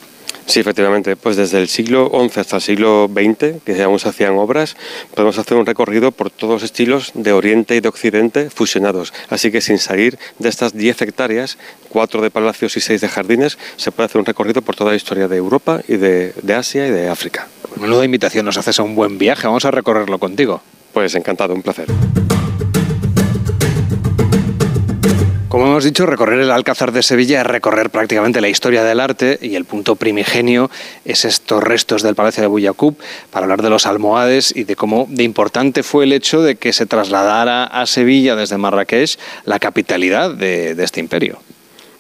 Sí, efectivamente. Pues desde el siglo XI hasta el siglo XX, que aún se hacían obras, podemos hacer un recorrido por todos los estilos de Oriente y de Occidente fusionados. Así que sin salir de estas 10 hectáreas, 4 de palacios y 6 de jardines, se puede hacer un recorrido por toda la historia de Europa y de, de Asia y de África. Menuda invitación nos haces a un buen viaje. Vamos a recorrerlo contigo. Pues encantado, un placer. Como hemos dicho, recorrer el Alcázar de Sevilla es recorrer prácticamente la historia del arte y el punto primigenio es estos restos del Palacio de Buyacup para hablar de los almohades y de cómo de importante fue el hecho de que se trasladara a Sevilla desde Marrakech la capitalidad de este imperio.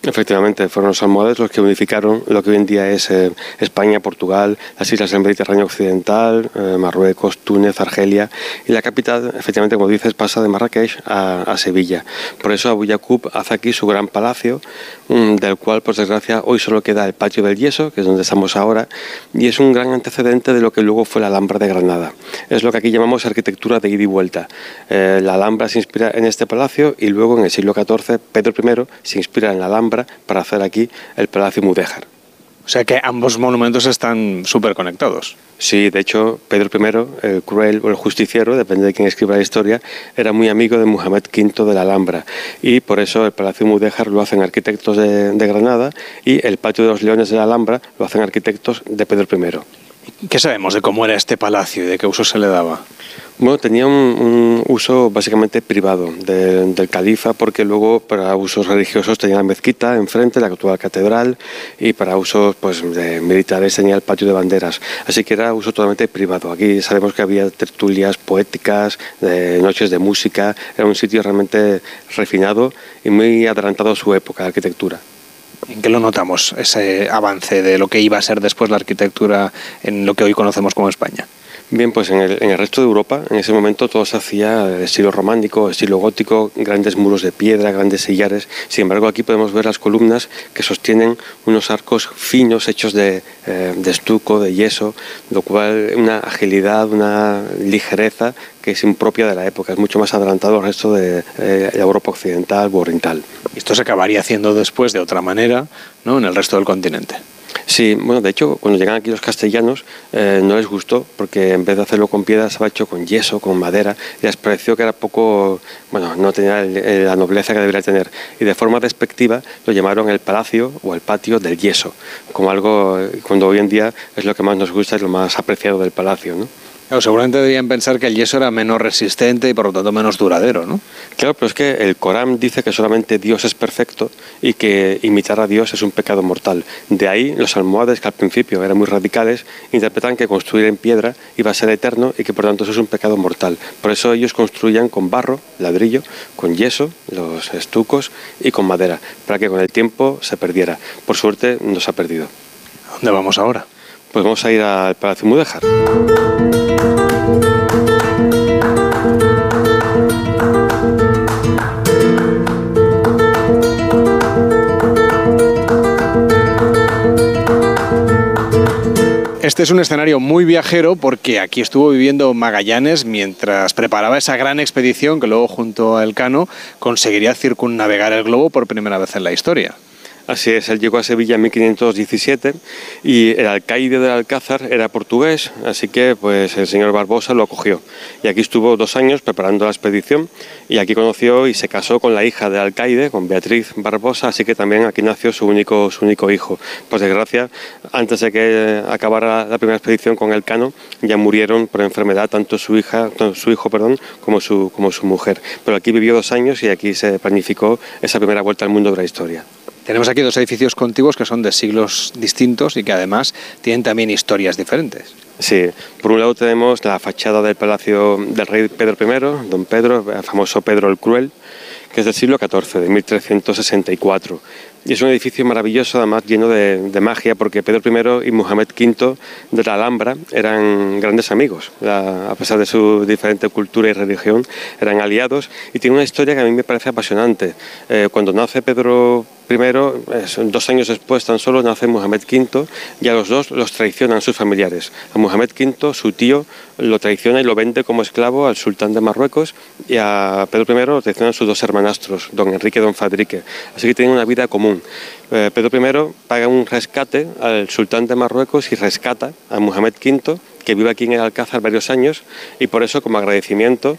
Efectivamente, fueron los almohades los que unificaron lo que hoy en día es eh, España, Portugal, las islas del Mediterráneo Occidental, eh, Marruecos, Túnez, Argelia y la capital, efectivamente, como dices, pasa de Marrakech a, Sevilla. Por eso Abu Yaqub hace aquí su gran palacio, mm, del cual, por desgracia, hoy solo queda el patio del yeso, que es donde estamos ahora, y es un gran antecedente de lo que luego fue la Alhambra de Granada. Es lo que aquí llamamos arquitectura de ida y vuelta. Eh, la Alhambra se inspira en este palacio y luego en el siglo XIV Pedro I se inspira en la Alhambra para hacer aquí el Palacio Mudéjar. O sea que ambos monumentos están súper conectados. Sí, de hecho, Pedro I, el cruel o el justiciero, depende de quién escriba la historia, era muy amigo de Muhammad V de la Alhambra y por eso el Palacio Mudéjar lo hacen arquitectos de, de Granada y el Patio de los Leones de la Alhambra lo hacen arquitectos de Pedro I. ¿Qué sabemos de cómo era este palacio y de qué uso se le daba? Bueno, tenía un, uso básicamente privado del califa porque luego para usos religiosos tenía la mezquita enfrente, la actual catedral y para usos pues, militares tenía el patio de banderas. Así que era uso totalmente privado. Aquí sabemos que había tertulias poéticas, de noches de música, era un sitio realmente refinado y muy adelantado a su época, de arquitectura. ¿En qué lo notamos, ese avance de lo que iba a ser después la arquitectura en lo que hoy conocemos como España? Bien, pues en el, resto de Europa, en ese momento todo se hacía de estilo romántico, estilo gótico, grandes muros de piedra, grandes sillares. Sin embargo, aquí podemos ver las columnas que sostienen unos arcos finos hechos de, eh, estuco, de yeso, lo cual una agilidad, una ligereza que es impropia de la época, es mucho más adelantado al resto de eh, Europa occidental o oriental. Esto se acabaría haciendo después de otra manera ¿no? en el resto del continente. Sí, bueno, de hecho, cuando llegan aquí los castellanos eh, no les gustó porque en vez de hacerlo con piedra se ha hecho con yeso, con madera, y les pareció que era poco, bueno, no tenía la nobleza que debería tener. Y de forma despectiva lo llamaron el palacio o el patio del yeso, como algo, cuando hoy en día es lo que más nos gusta y lo más apreciado del palacio, ¿no? Seguramente deberían pensar que el yeso era menos resistente y por lo tanto menos duradero, ¿no? Claro, pero es que el Corán dice que solamente Dios es perfecto y que imitar a Dios es un pecado mortal. De ahí los almohades, que al principio eran muy radicales, interpretan que construir en piedra iba a ser eterno y que por tanto eso es un pecado mortal. Por eso ellos construían con barro, ladrillo, con yeso, los estucos y con madera, para que con el tiempo se perdiera. Por suerte no se ha perdido. ¿Dónde vamos ahora? Pues vamos a ir al Palacio Mudéjar. Este es un escenario muy viajero porque aquí estuvo viviendo Magallanes mientras preparaba esa gran expedición que luego junto a Elcano conseguiría circunnavegar el globo por primera vez en la historia. Así es, él llegó a Sevilla en 1517 y el alcaide del Alcázar era portugués, así que pues el señor Barbosa lo acogió. Y aquí estuvo dos años preparando la expedición y aquí conoció y se casó con la hija del alcaide, con Beatriz Barbosa, así que también aquí nació su único, hijo. Por desgracia, antes de que acabara la primera expedición con el Cano, ya murieron por enfermedad tanto su hija, su hijo, perdón, como su mujer. Pero aquí vivió dos años y aquí se planificó esa primera vuelta al mundo de la historia. Tenemos aquí dos edificios contiguos que son de siglos distintos y que además tienen también historias diferentes. Sí, por un lado tenemos la fachada del Palacio del Rey Pedro I, don Pedro, el famoso Pedro el Cruel, que es del siglo XIV, de 1364. Y es un edificio maravilloso, además lleno de, magia, porque Pedro I y Mohamed V de la Alhambra eran grandes amigos, a pesar de su diferente cultura y religión, eran aliados. Y tiene una historia que a mí me parece apasionante. Eh, cuando nace Pedro Primero, dos años después tan solo nace Mohamed V y a los dos los traicionan sus familiares. A Mohamed V, su tío, lo traiciona y lo vende como esclavo al sultán de Marruecos y a Pedro I lo traicionan sus dos hermanastros, don Enrique y don Fadrique. Así que tienen una vida común. Eh, Pedro I paga un rescate al sultán de Marruecos y rescata a Mohamed V que vive aquí en el Alcázar varios años y por eso como agradecimiento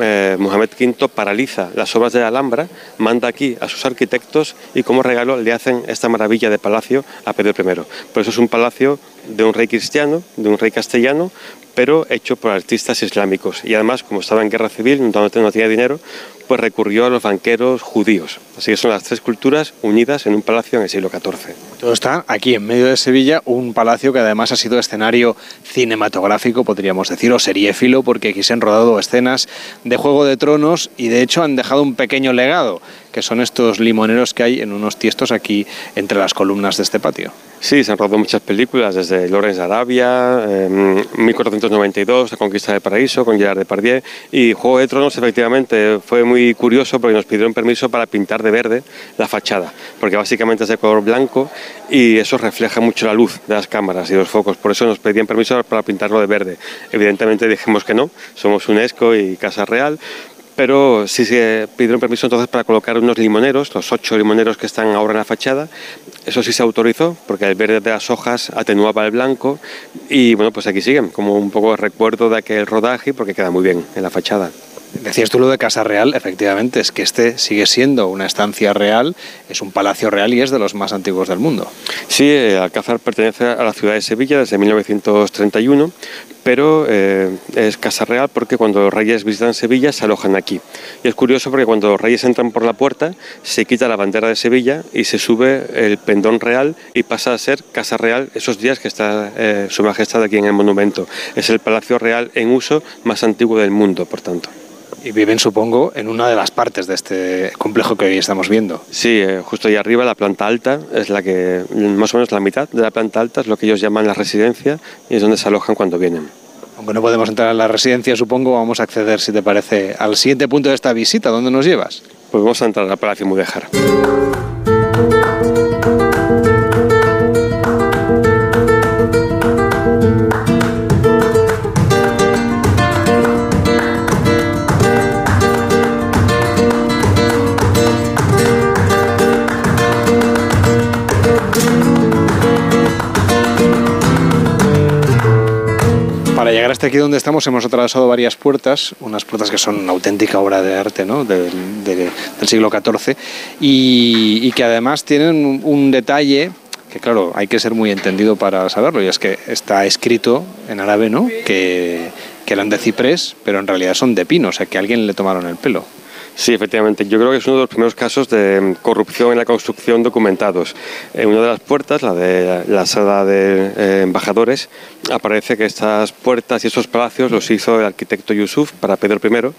eh, Mohamed V paraliza las obras de la Alhambra, manda aquí a sus arquitectos y como regalo le hacen esta maravilla de palacio a Pedro I. Por eso es un palacio de un rey cristiano, de un rey castellano, pero hecho por artistas islámicos. Y además, como estaba en guerra civil, no tenía dinero, pues recurrió a los banqueros judíos. Así que son las tres culturas unidas en un palacio en el siglo XIV. Todo está aquí en medio de Sevilla, un palacio que además ha sido escenario cinematográfico, podríamos decir, o seriéfilo, porque aquí se han rodado escenas de Juego de Tronos y de hecho han dejado un pequeño legado, que son estos limoneros que hay en unos tiestos aquí entre las columnas de este patio. Sí, se han rodado muchas películas, desde Lorenz Arabia, 1492, La conquista del paraíso, con Gerard Depardieu, y Juego de Tronos efectivamente fue muy curioso porque nos pidieron permiso para pintar de verde la fachada, porque básicamente es de color blanco y eso refleja mucho la luz de las cámaras y los focos, por eso nos pedían permiso para pintarlo de verde. Evidentemente dijimos que no, somos UNESCO y Casa Real, pero sí se pidieron permiso entonces para colocar unos limoneros, los ocho limoneros que están ahora en la fachada. Eso sí se autorizó, porque el verde de las hojas atenuaba el blanco y bueno, pues aquí siguen, como un poco recuerdo de aquel rodaje, porque queda muy bien en la fachada. Decías tú lo de Casa Real, efectivamente, es que este sigue siendo una estancia real, es un palacio real y es de los más antiguos del mundo. Sí, eh, Alcázar pertenece a la ciudad de Sevilla desde 1931, pero eh, es Casa Real porque cuando los reyes visitan Sevilla se alojan aquí. Y es curioso porque cuando los reyes entran por la puerta se quita la bandera de Sevilla y se sube el pendón real y pasa a ser Casa Real esos días que está eh, Su Majestad aquí en el monumento. Es el palacio real en uso más antiguo del mundo, por tanto. Y viven, supongo, en una de las partes de este complejo que hoy estamos viendo. Sí, eh, justo ahí arriba, la planta alta, es la que, más o menos la mitad de la planta alta es lo que ellos llaman la residencia y es donde se alojan cuando vienen. Aunque no podemos entrar en la residencia, supongo, vamos a acceder, si te parece, al siguiente punto de esta visita. ¿Dónde nos llevas? Pues vamos a entrar al Palacio Mudéjar. Hasta aquí donde estamos hemos atravesado varias puertas, unas puertas que son una auténtica obra de arte ¿no? del siglo XIV y, que además tienen un, detalle que claro, hay que ser muy entendido para saberlo, y es que está escrito en árabe, ¿no? Que, que eran de ciprés, pero en realidad son de pino, o sea que a alguien le tomaron el pelo. Sí, efectivamente. Yo creo que es uno de los primeros casos de corrupción en la construcción documentados. En una de las puertas, la de la sala de eh, embajadores, aparece que estas puertas y esos palacios los hizo el arquitecto Yusuf para Pedro I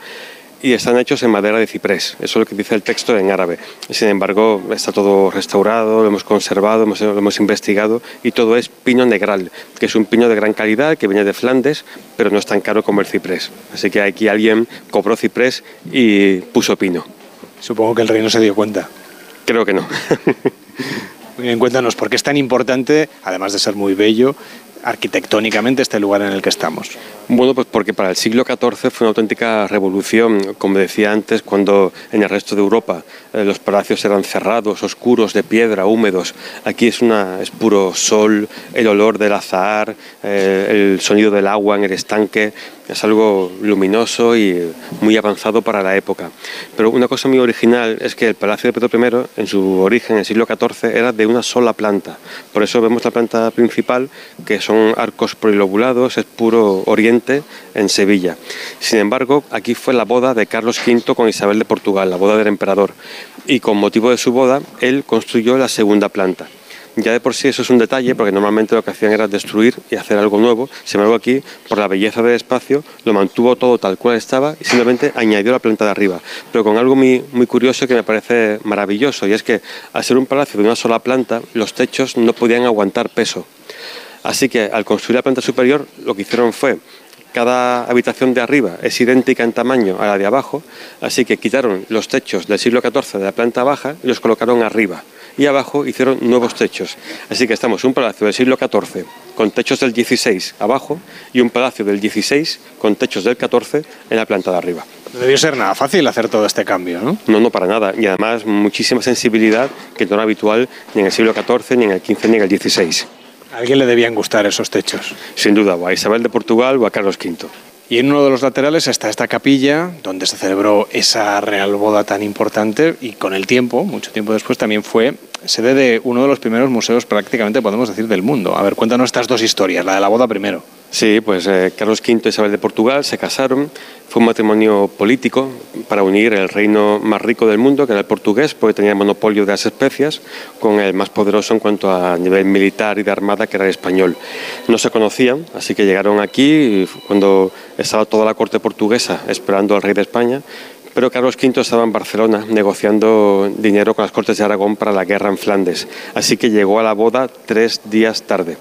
y están hechos en madera de ciprés. Eso es lo que dice el texto en árabe. Sin embargo, está todo restaurado, lo hemos conservado, lo hemos investigado y todo es pino negral, que es un pino de gran calidad que viene de Flandes, pero no es tan caro como el ciprés. Así que aquí alguien cobró ciprés y puso pino. Supongo que el rey no se dio cuenta. Creo que no. Muy bien, cuéntanos, ¿por qué es tan importante, además de ser muy bello, arquitectónicamente este lugar en el que estamos? Bueno, pues porque para el siglo XIV fue una auténtica revolución, como decía antes, cuando en el resto de Europa eh, los palacios eran cerrados, oscuros, de piedra, húmedos. Aquí es, una, es puro sol, el olor del azahar, eh, el sonido del agua en el estanque, es algo luminoso y muy avanzado para la época. Pero una cosa muy original es que el Palacio de Pedro I, en su origen, en el siglo XIV, era de una sola planta. Por eso vemos la planta principal, que son arcos polilobulados, es puro oriente en Sevilla. Sin embargo, aquí fue la boda de Carlos V con Isabel de Portugal, la boda del emperador. Y con motivo de su boda, él construyó la segunda planta. Ya de por sí eso es un detalle, porque normalmente lo que hacían era destruir y hacer algo nuevo. Sin embargo, aquí, por la belleza del espacio, lo mantuvo todo tal cual estaba y simplemente añadió la planta de arriba. Pero con algo muy, muy curioso que me parece maravilloso, y es que al ser un palacio de una sola planta, los techos no podían aguantar peso. Así que al construir la planta superior, lo que hicieron fue cada habitación de arriba es idéntica en tamaño a la de abajo, así que quitaron los techos del siglo XIV de la planta baja y los colocaron arriba y abajo hicieron nuevos techos. Así que estamos un palacio del siglo XIV con techos del XVI abajo y un palacio del XVI con techos del XIV en la planta de arriba. No debió ser nada fácil hacer todo este cambio, ¿no? No, no, para nada. Y además muchísima sensibilidad que no era habitual ni en el siglo XIV, ni en el XV, ni en el XVI. ¿A alguien le debían gustar esos techos? Sin duda, o a Isabel de Portugal o a Carlos V. Y en uno de los laterales está esta capilla donde se celebró esa real boda tan importante y con el tiempo, mucho tiempo después, también fue sede de uno de los primeros museos prácticamente, podemos decir, del mundo. A ver, cuéntanos estas dos historias, la de la boda primero. Sí, pues eh, Carlos V y Isabel de Portugal se casaron. Fue un matrimonio político para unir el reino más rico del mundo, que era el portugués, porque tenía el monopolio de las especias, con el más poderoso en cuanto a nivel militar y de armada, que era el español. No se conocían, así que llegaron aquí cuando estaba toda la corte portuguesa esperando al rey de España pero Carlos V estaba en Barcelona negociando dinero con las Cortes de Aragón para la guerra en Flandes, así que llegó a la boda tres días tarde.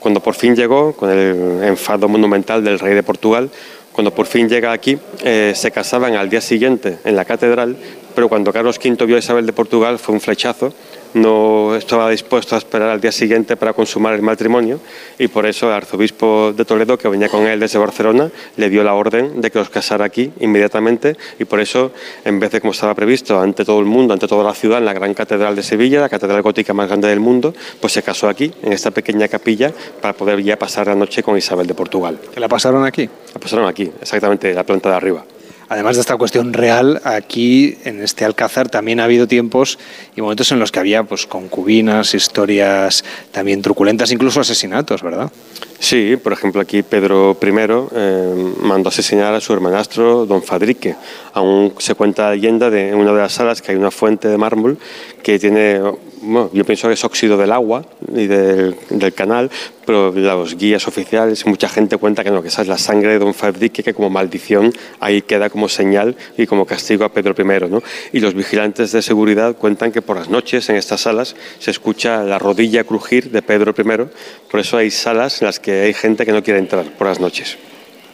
Cuando por fin llegó, con el enfado monumental del rey de Portugal, cuando por fin llega aquí, eh, se casaban al día siguiente en la catedral, pero cuando Carlos V vio a Isabel de Portugal fue un flechazo no estaba dispuesto a esperar al día siguiente para consumar el matrimonio y por eso el arzobispo de Toledo, que venía con él desde Barcelona, le dio la orden de que los casara aquí inmediatamente y por eso, en vez de como estaba previsto, ante todo el mundo, ante toda la ciudad, en la gran catedral de Sevilla, la catedral gótica más grande del mundo, pues se casó aquí, en esta pequeña capilla, para poder ya pasar la noche con Isabel de Portugal. ¿Que la pasaron aquí? La pasaron aquí, exactamente, la planta de arriba. Además de esta cuestión real, aquí en este Alcázar también ha habido tiempos y momentos en los que había pues, concubinas, historias también truculentas, incluso asesinatos, ¿verdad? Sí, por ejemplo aquí Pedro I eh, mandó asesinar a su hermanastro don Fadrique. Aún se cuenta la leyenda de en una de las salas que hay una fuente de mármol que tiene bueno, yo pienso que es óxido del agua y del, canal, pero los guías oficiales, mucha gente cuenta que no, que esa es la sangre de Don Fabrique, que como maldición ahí queda como señal y como castigo a Pedro I. ¿no? Y los vigilantes de seguridad cuentan que por las noches en estas salas se escucha la rodilla crujir de Pedro I, por eso hay salas en las que hay gente que no quiere entrar por las noches.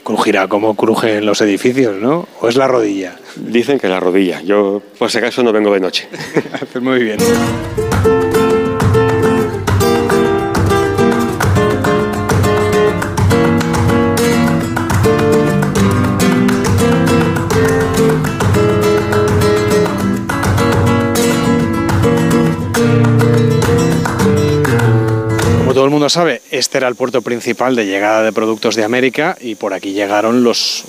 crujirá como crujen los edificios, ¿no? ¿O es la rodilla? Dicen que la rodilla. Yo, por si acaso, no vengo de noche. Muy bien. Mundo sabe, este era el puerto principal de llegada de productos de América y por aquí llegaron los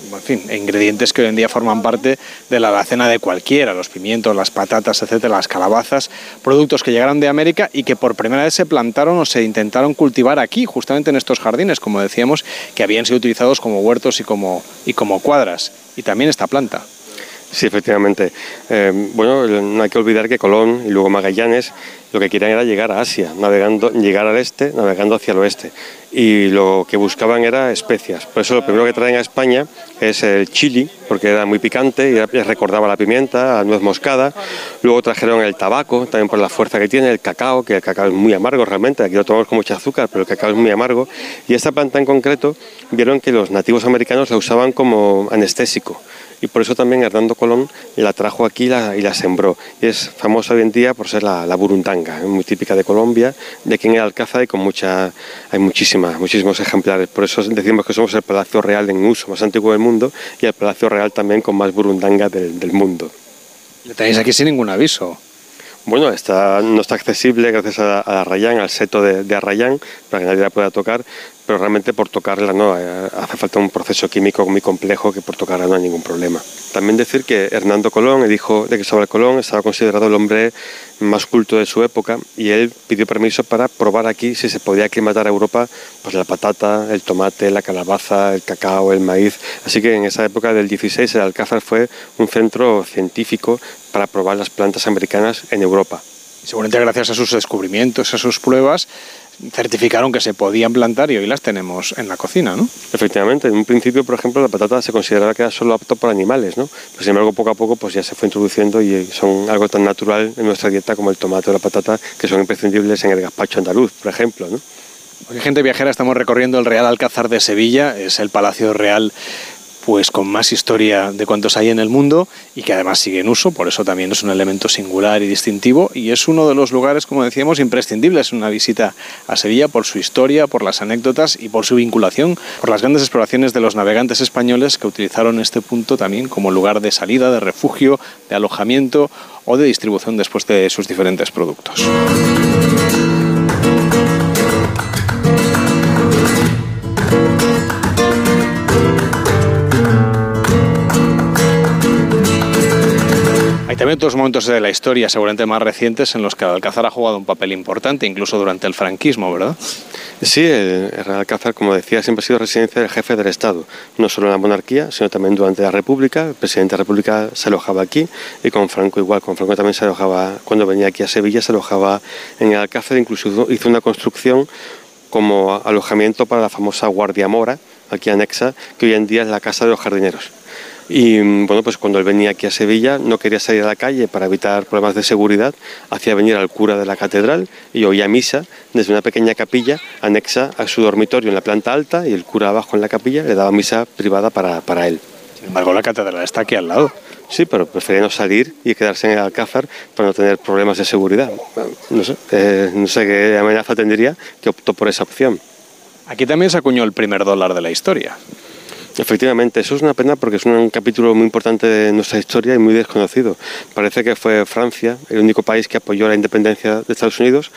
ingredientes que hoy en día forman parte de la alacena de cualquiera, los pimientos, las patatas, etcétera, las calabazas, productos que llegaron de América y que por primera vez se plantaron o se intentaron cultivar aquí, justamente en estos jardines, como decíamos, que habían sido utilizados como huertos y como, y como cuadras. Y también esta planta. Sí, efectivamente. Eh, bueno, no hay que olvidar que Colón y luego Magallanes lo que querían era llegar a Asia, navegando, llegar al este, navegando hacia el oeste. Y lo que buscaban era especias. Por eso lo primero que traen a España es el chili, porque era muy picante y recordaba la pimienta, la nuez moscada. Luego trajeron el tabaco, también por la fuerza que tiene, el cacao, que el cacao es muy amargo realmente, aquí lo tomamos con mucha azúcar, pero el cacao es muy amargo. Y esta planta en concreto vieron que los nativos americanos la usaban como anestésico y por eso también Hernando Colón la trajo aquí y la sembró. Y es famosa hoy en día por ser la, la burundanga, muy típica de Colombia, de quien el Alcázar y con mucha, hay muchísimas, muchísimos ejemplares. Por eso decimos que somos el Palacio Real en uso más antiguo del mundo y el Palacio Real también con más burundanga del, del mundo. Lo tenéis aquí sin ningún aviso. Bueno, está, no está accesible gracias a, a Arrayán, al seto de, de Arrayán, para que nadie la pueda tocar, pero realmente por tocarla no, eh, hace falta un proceso químico muy complejo que por tocarla no hay ningún problema. También decir que Hernando Colón, el hijo de Cristóbal Colón, estaba considerado el hombre más culto de su época y él pidió permiso para probar aquí si se podía aclimatar a Europa pues la patata, el tomate, la calabaza, el cacao, el maíz. Así que en esa época del 16 el Alcázar fue un centro científico para probar las plantas americanas en Europa. Seguramente gracias a sus descubrimientos, a sus pruebas, certificaron que se podían plantar y hoy las tenemos en la cocina, ¿no? Efectivamente, en un principio, por ejemplo, la patata se consideraba que era solo apto para animales, ¿no? Pero sin embargo, poco a poco pues ya se fue introduciendo y son algo tan natural en nuestra dieta como el tomate o la patata, que son imprescindibles en el gazpacho andaluz, por ejemplo, ¿no? Hoy, gente viajera, estamos recorriendo el Real Alcázar de Sevilla, es el Palacio Real pues con más historia de cuantos hay en el mundo y que además sigue en uso, por eso también es un elemento singular y distintivo y es uno de los lugares, como decíamos, imprescindibles una visita a Sevilla por su historia, por las anécdotas y por su vinculación, por las grandes exploraciones de los navegantes españoles que utilizaron este punto también como lugar de salida, de refugio, de alojamiento o de distribución después de sus diferentes productos. Hay también otros momentos de la historia, seguramente más recientes, en los que el Alcázar ha jugado un papel importante, incluso durante el franquismo, ¿verdad? Sí, el, Alcázar, como decía, siempre ha sido residencia del jefe del Estado, no solo en la monarquía, sino también durante la República. El presidente de la República se alojaba aquí y con Franco igual, con Franco también se alojaba, cuando venía aquí a Sevilla, se alojaba en el Alcázar, incluso hizo una construcción como alojamiento para la famosa Guardia Mora, aquí anexa, que hoy en día es la Casa de los Jardineros. Y bueno, pues cuando él venía aquí a Sevilla no quería salir a la calle para evitar problemas de seguridad, hacía venir al cura de la catedral y oía misa desde una pequeña capilla anexa a su dormitorio en la planta alta y el cura abajo en la capilla le daba misa privada para, para él. Sin embargo, la catedral está aquí al lado. Sí, pero prefería no salir y quedarse en el Alcázar para no tener problemas de seguridad. No sé, eh, no sé qué amenaza tendría que optó por esa opción. Aquí también se acuñó el primer dólar de la historia. Efectivamente, eso es una pena porque es un capítulo muy importante de nuestra historia y muy desconocido. Parece que fue Francia el único país que apoyó la independencia de Estados Unidos,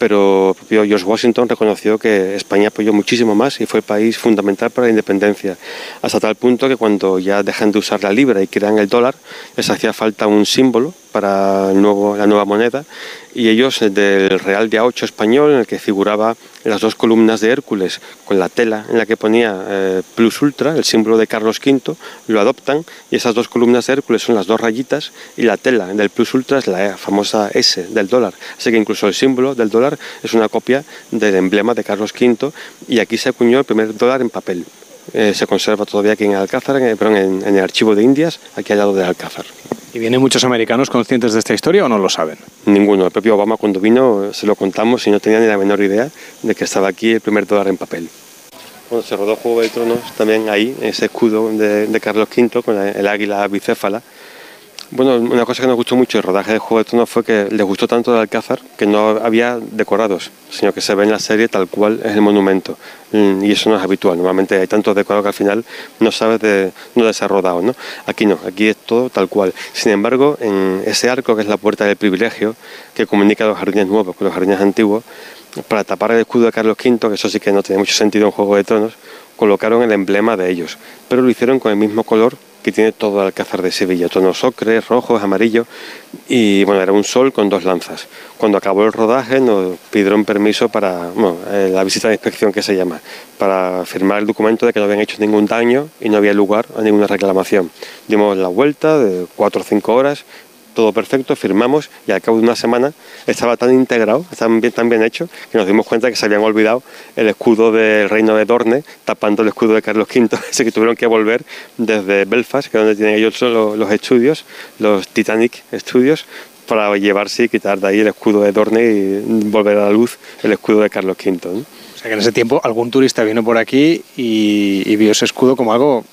pero el propio George Washington reconoció que España apoyó muchísimo más y fue país fundamental para la independencia, hasta tal punto que cuando ya dejan de usar la libra y crean el dólar, les hacía falta un símbolo para el nuevo, la nueva moneda y ellos del Real de A8 español, en el que figuraba las dos columnas de Hércules con la tela en la que ponía eh, Plus Ultra, el símbolo de Carlos V, lo adoptan y esas dos columnas de Hércules son las dos rayitas y la tela del Plus Ultra es la famosa S del dólar. Así que incluso el símbolo del dólar es una copia del emblema de Carlos V y aquí se acuñó el primer dólar en papel. Eh, se conserva todavía aquí en Alcázar, en, perdón, en, en el archivo de Indias, aquí al lado de Alcázar. ¿Y vienen muchos americanos conscientes de esta historia o no lo saben? Ninguno. El propio Obama cuando vino se lo contamos y no tenía ni la menor idea de que estaba aquí el primer dólar en papel. Bueno, se rodó Juego de Tronos también ahí, ese escudo de, de Carlos V con el águila bicéfala bueno, una cosa que nos gustó mucho el rodaje de Juego de Tronos fue que les gustó tanto de Alcázar que no había decorados, sino que se ve en la serie tal cual es el monumento. Mm, y eso no es habitual. Normalmente hay tantos decorados que al final no sabes de dónde se ha rodado. ¿no? Aquí no, aquí es todo tal cual. Sin embargo, en ese arco que es la puerta del privilegio, que comunica los jardines nuevos con los jardines antiguos, para tapar el escudo de Carlos V, que eso sí que no tiene mucho sentido en Juego de Tronos, colocaron el emblema de ellos, pero lo hicieron con el mismo color que tiene todo el Alcázar de Sevilla, tonos ocres, rojos, amarillos, y bueno, era un sol con dos lanzas. Cuando acabó el rodaje nos pidieron permiso para eh, la visita de inspección que se llama, para firmar el documento de que no habían hecho ningún daño y no había lugar a ninguna reclamación. Dimos la vuelta de cuatro o cinco horas todo perfecto, firmamos y al cabo de una semana estaba tan integrado, tan bien, tan bien hecho, que nos dimos cuenta que se habían olvidado el escudo del reino de Dorne, tapando el escudo de Carlos V, así que tuvieron que volver desde Belfast, que es donde tienen ellos los, estudios, los Titanic Studios, para llevarse y quitar de ahí el escudo de Dorne y volver a la luz el escudo de Carlos V. O sea que en ese tiempo algún turista vino por aquí y vio ese escudo como algo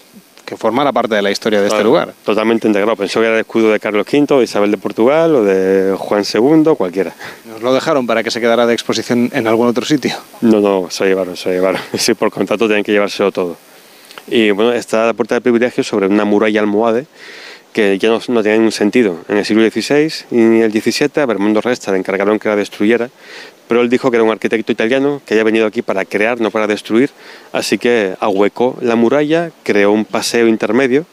que formara parte de la historia de este lugar. Totalmente integrado. Pensó que era el escudo de Carlos V, de Isabel de Portugal o de Juan II, cualquiera. ¿Nos lo dejaron para que se quedara de exposición en algún otro sitio? No, no, se llevaron, se llevaron. Sí, por contrato tienen que llevárselo todo. Y bueno, está la puerta de privilegio sobre una muralla almohade que ya no, no tiene ningún sentido. En el siglo XVI y el XVII, a Bermundo Resta le encargaron que la destruyera, pero él dijo que era un arquitecto italiano que había venido aquí para crear, no para destruir, así que ahuecó la muralla, creó un paseo intermedio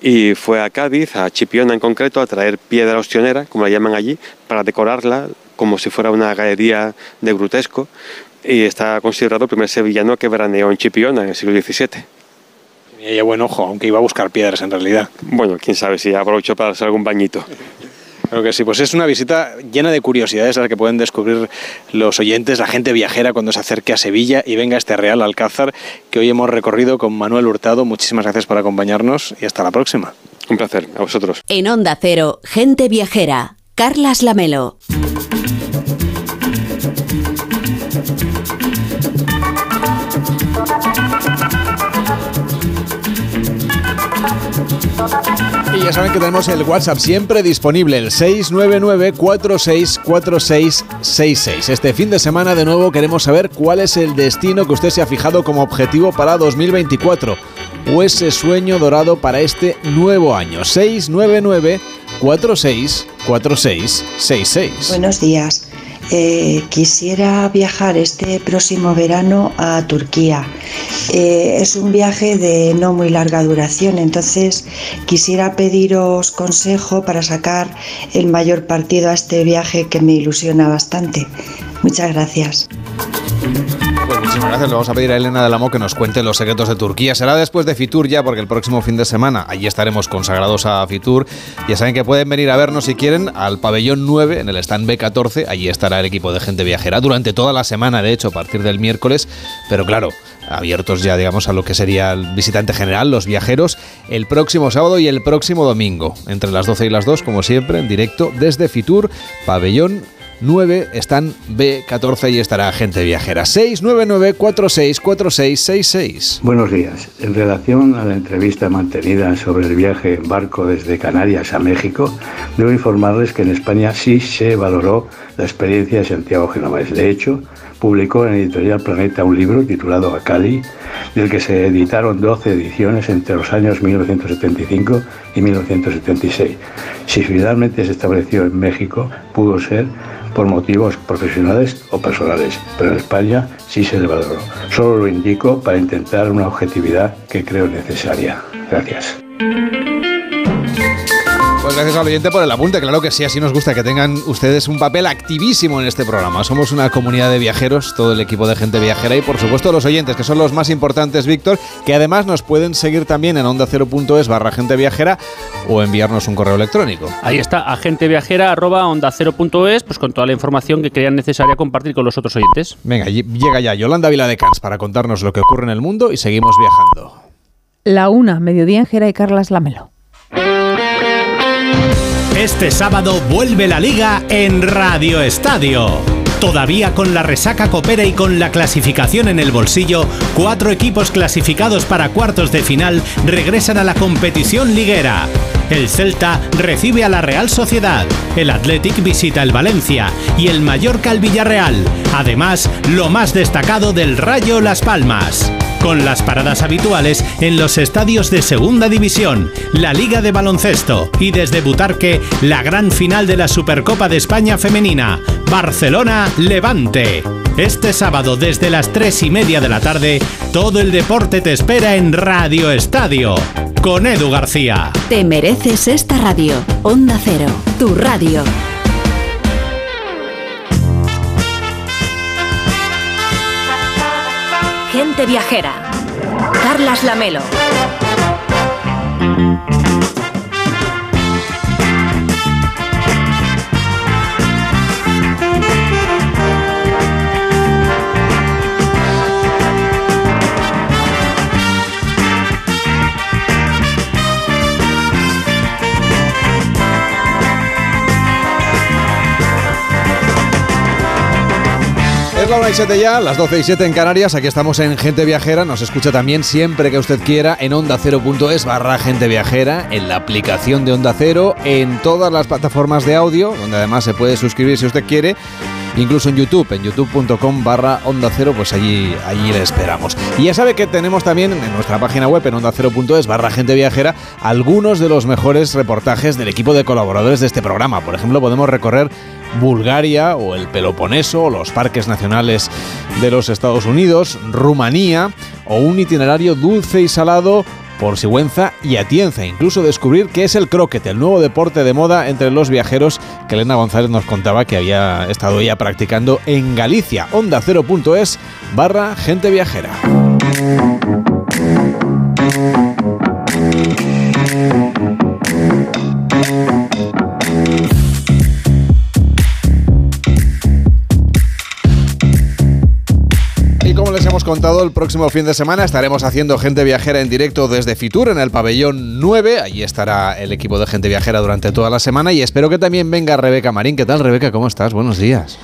y fue a Cádiz, a Chipiona en concreto, a traer piedra ostionera, como la llaman allí, para decorarla como si fuera una galería de grutesco y está considerado el primer sevillano que veraneó en Chipiona en el siglo XVII. Tenía buen ojo, aunque iba a buscar piedras en realidad. Bueno, quién sabe si aprovechó para hacer algún bañito. Creo que sí, pues es una visita llena de curiosidades a las que pueden descubrir los oyentes, la gente viajera cuando se acerque a Sevilla y venga a este Real Alcázar que hoy hemos recorrido con Manuel Hurtado. Muchísimas gracias por acompañarnos y hasta la próxima. Un placer, a vosotros. En Onda Cero, gente viajera, Carlas Lamelo. Y ya saben que tenemos el WhatsApp siempre disponible, el 699-464666. Este fin de semana de nuevo queremos saber cuál es el destino que usted se ha fijado como objetivo para 2024 o ese sueño dorado para este nuevo año. 699-464666. Buenos días. Eh, quisiera viajar este próximo verano a Turquía. Eh, es un viaje de no muy larga duración, entonces quisiera pediros consejo para sacar el mayor partido a este viaje que me ilusiona bastante. Muchas gracias. Pues muchísimas gracias. Le vamos a pedir a Elena del Amo que nos cuente los secretos de Turquía. Será después de Fitur ya, porque el próximo fin de semana allí estaremos consagrados a Fitur. Ya saben que pueden venir a vernos si quieren al pabellón 9 en el stand B14. Allí estará el equipo de gente viajera durante toda la semana, de hecho, a partir del miércoles. Pero claro, abiertos ya, digamos, a lo que sería el visitante general, los viajeros, el próximo sábado y el próximo domingo, entre las 12 y las 2, como siempre, en directo desde Fitur, pabellón 9 están B14 y estará gente viajera. 699-464666. Buenos días. En relación a la entrevista mantenida sobre el viaje en barco desde Canarias a México, debo informarles que en España sí se valoró la experiencia de Santiago Genovés. De hecho, publicó en Editorial Planeta un libro titulado Acali, del que se editaron 12 ediciones entre los años 1975 y 1976. Si finalmente se estableció en México, pudo ser por motivos profesionales o personales, pero en España sí se le valoró. Solo lo indico para intentar una objetividad que creo necesaria. Gracias. Pues gracias al oyente por el apunte, claro que sí, así nos gusta que tengan ustedes un papel activísimo en este programa. Somos una comunidad de viajeros, todo el equipo de gente viajera y por supuesto los oyentes, que son los más importantes, Víctor, que además nos pueden seguir también en onda0.es barra gente viajera o enviarnos un correo electrónico. Ahí está, agenteviajera arroba onda0.es, pues con toda la información que crean necesaria compartir con los otros oyentes. Venga, llega ya Yolanda Vila de Cans para contarnos lo que ocurre en el mundo y seguimos viajando. La una, mediodía en Jera y Carlas Lamelo. Este sábado vuelve la liga en Radio Estadio. Todavía con la resaca copera y con la clasificación en el bolsillo, cuatro equipos clasificados para cuartos de final regresan a la competición liguera. El Celta recibe a la Real Sociedad, el Athletic visita el Valencia y el Mallorca al Villarreal. Además, lo más destacado del Rayo Las Palmas con las paradas habituales en los estadios de Segunda División, la Liga de Baloncesto y desde Butarque la gran final de la Supercopa de España Femenina, Barcelona-Levante. Este sábado desde las 3 y media de la tarde, todo el deporte te espera en Radio Estadio. Con Edu García. Te mereces esta radio. Onda Cero, tu radio. Viajera. Carlas Lamelo. Es la 1 y 7 ya, las 12 y 7 en Canarias. Aquí estamos en Gente Viajera. Nos escucha también siempre que usted quiera en onda0.es barra Gente Viajera, en la aplicación de Onda Cero, en todas las plataformas de audio, donde además se puede suscribir si usted quiere. Incluso en YouTube, en youtube.com barra Onda Cero, pues allí, allí le esperamos. Y ya sabe que tenemos también en nuestra página web, en onda0.es barra Gente Viajera, algunos de los mejores reportajes del equipo de colaboradores de este programa. Por ejemplo, podemos recorrer Bulgaria o el Peloponeso o los parques nacionales de los Estados Unidos, Rumanía o un itinerario dulce y salado por Sigüenza y Atienza, incluso descubrir qué es el croquet, el nuevo deporte de moda entre los viajeros que Elena González nos contaba que había estado ya practicando en Galicia. Onda 0.es barra gente viajera. Hemos contado, el próximo fin de semana estaremos haciendo Gente Viajera en directo desde Fitur en el pabellón 9. Allí estará el equipo de Gente Viajera durante toda la semana y espero que también venga Rebeca Marín. ¿Qué tal, Rebeca? ¿Cómo estás? Buenos días.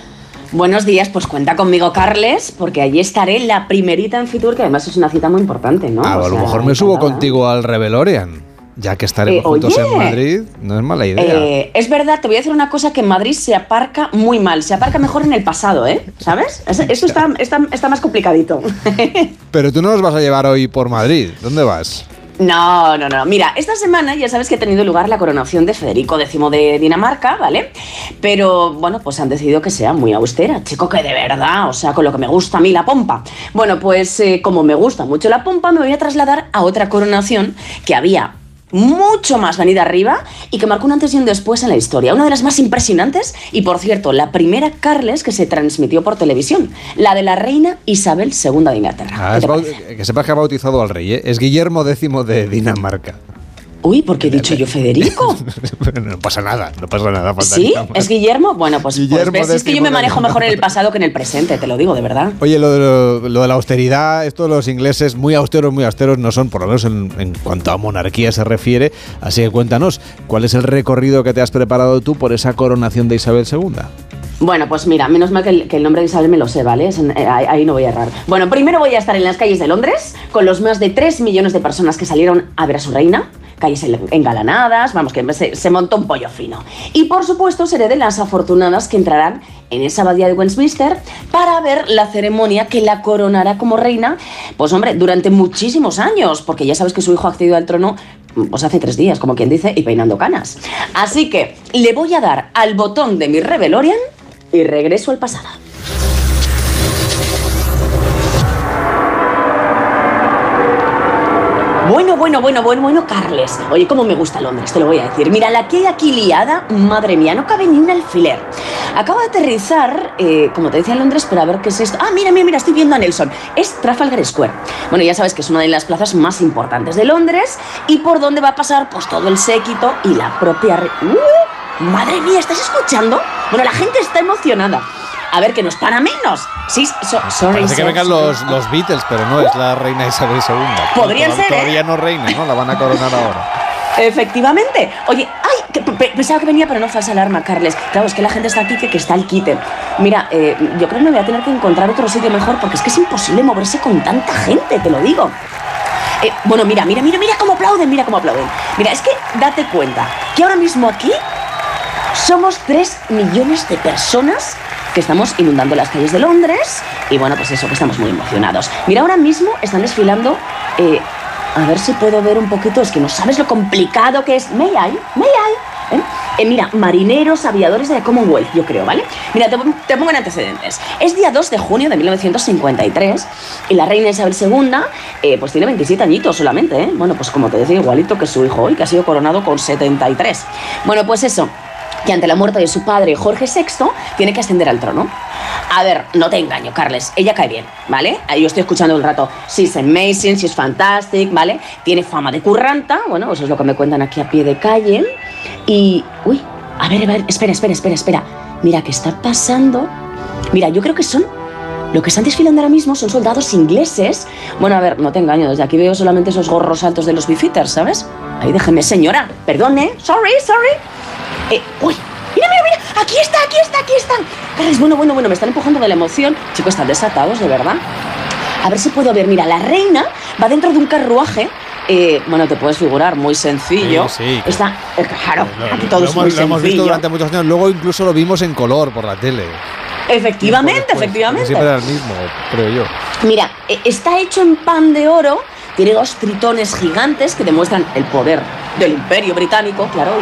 Buenos días, pues cuenta conmigo, Carles, porque allí estaré la primerita en Fitur, que además es una cita muy importante, ¿no? Ah, O a lo mejor me subo contigo al Revelorian. Ya que estaremos Eh, juntos oye. en Madrid, no es mala idea. Eh, es verdad, te voy a decir una cosa que en Madrid se aparca muy mal. Se aparca mejor en el pasado, ¿eh? ¿Sabes? Es- Esto está, está, está más complicadito. Pero tú no nos vas a llevar hoy por Madrid. ¿Dónde vas? No, no, no. Mira, esta semana ya sabes que ha tenido lugar la coronación de Federico X de Dinamarca, ¿vale? Pero bueno, pues han decidido que sea muy austera, chico, que de verdad, o sea, con lo que me gusta a mí la pompa. Bueno, pues eh, como me gusta mucho la pompa, me voy a trasladar a otra coronación que había mucho más venida arriba y que marcó un antes y un después en la historia. Una de las más impresionantes y, por cierto, la primera Carles que se transmitió por televisión, la de la reina Isabel II de Inglaterra. Ah, que sepas que ha bautizado al rey, ¿eh? Es Guillermo X de Dinamarca. Uy, ¿por qué he dicho yo Federico? no pasa nada, no pasa nada. ¿Sí? ¿Es Guillermo? Bueno, pues, pues ves, es que yo me manejo mejor en el pasado que en el presente, te lo digo, de verdad. Oye, lo de, lo, lo de la austeridad, esto de los ingleses muy austeros, muy austeros no son, por lo menos en, en cuanto a monarquía se refiere. Así que cuéntanos, ¿cuál es el recorrido que te has preparado tú por esa coronación de Isabel II? Bueno, pues mira, menos mal que el, que el nombre de Isabel me lo sé, ¿vale? Eh, ahí, no voy a errar. Bueno, primero voy a estar en las calles de Londres con los más de 3 millones de personas que salieron a ver a su reina. Calles en- engalanadas, vamos, que se, se montó un pollo fino. Y por supuesto seré de las afortunadas que entrarán en esa abadía de Westminster para ver la ceremonia que la coronará como reina, pues hombre, durante muchísimos años, porque ya sabes que su hijo ha accedido al trono pues hace tres días, como quien dice, y peinando canas. Así que le voy a dar al botón de mi Revelorian y regreso al pasado. Bueno, bueno, bueno, bueno, bueno, Carles. Oye, cómo me gusta Londres, te lo voy a decir. Mira, la que hay aquí liada, madre mía, no cabe ni un alfiler. Acabo de aterrizar, eh, como te decía, Londres, pero a ver qué es esto. Ah, mira, mira, mira, estoy viendo a Nelson. Es Trafalgar Square. Bueno, ya sabes que es una de las plazas más importantes de Londres y por donde va a pasar, pues todo el séquito y la propia... ¡Uh! Madre mía, ¿estás escuchando? Bueno, la gente está emocionada. A ver, que nos para menos. Sí, so- sorry, Parece que vengan los, los Beatles, pero no es la reina Isabel II. Podrían Todavía- ser, ¿eh? Todavía no reina, ¿no? La van a coronar ahora. Efectivamente. Oye, ay, pensaba que venía, pero no falsa alarma, Carles. Claro, es que la gente está aquí que, que está el quite. Mira, eh, yo creo que me voy a tener que encontrar otro sitio mejor porque es que es imposible moverse con tanta gente, te lo digo. Eh, bueno, mira, mira, mira, mira cómo aplauden, mira cómo aplauden. Mira, es que date cuenta que ahora mismo aquí somos 3 millones de personas que estamos inundando las calles de Londres y bueno, pues eso, que estamos muy emocionados. Mira, ahora mismo están desfilando, eh, a ver si puedo ver un poquito, es que no sabes lo complicado que es. May I? May? ¿Eh? Eh, mira, marineros, aviadores de Commonwealth, yo creo, ¿vale? Mira, te, te pongo en antecedentes. Es día 2 de junio de 1953 y la reina Isabel II eh, pues tiene 27 añitos solamente, ¿eh? Bueno, pues como te decía, igualito que su hijo hoy, que ha sido coronado con 73. Bueno, pues eso, que ante la muerte de su padre Jorge VI tiene que ascender al trono. A ver, no te engaño, Carles, ella cae bien, ¿vale? Ahí yo estoy escuchando un rato, she's amazing, she's fantastic, ¿vale? Tiene fama de curranta, bueno, eso es lo que me cuentan aquí a pie de calle. Y, uy, a ver, a ver, espera, espera, espera, espera. Mira, ¿qué está pasando? Mira, yo creo que son lo que están desfilando ahora mismo son soldados ingleses. Bueno, a ver, no te engaño, desde aquí veo solamente esos gorros altos de los beefeaters, ¿sabes? Ahí déjeme, señora. Perdone, sorry, sorry. Eh, uy, mira, mira, mira, aquí está, aquí está, aquí están. Carles, bueno, bueno, bueno, me están empujando de la emoción. Chicos, están desatados, de verdad. A ver si puedo ver, mira, la reina va dentro de un carruaje. eh, bueno, te puedes figurar, muy sencillo. Sí, Está, eh, claro, aquí todo lo es muy lo hemos visto durante muchos años. Luego incluso lo vimos en color por la tele. Efectivamente, Después, efectivamente. Siempre era el mismo, creo yo. Mira, eh, está hecho en pan de oro, tiene dos tritones gigantes que demuestran el poder del imperio británico, claro.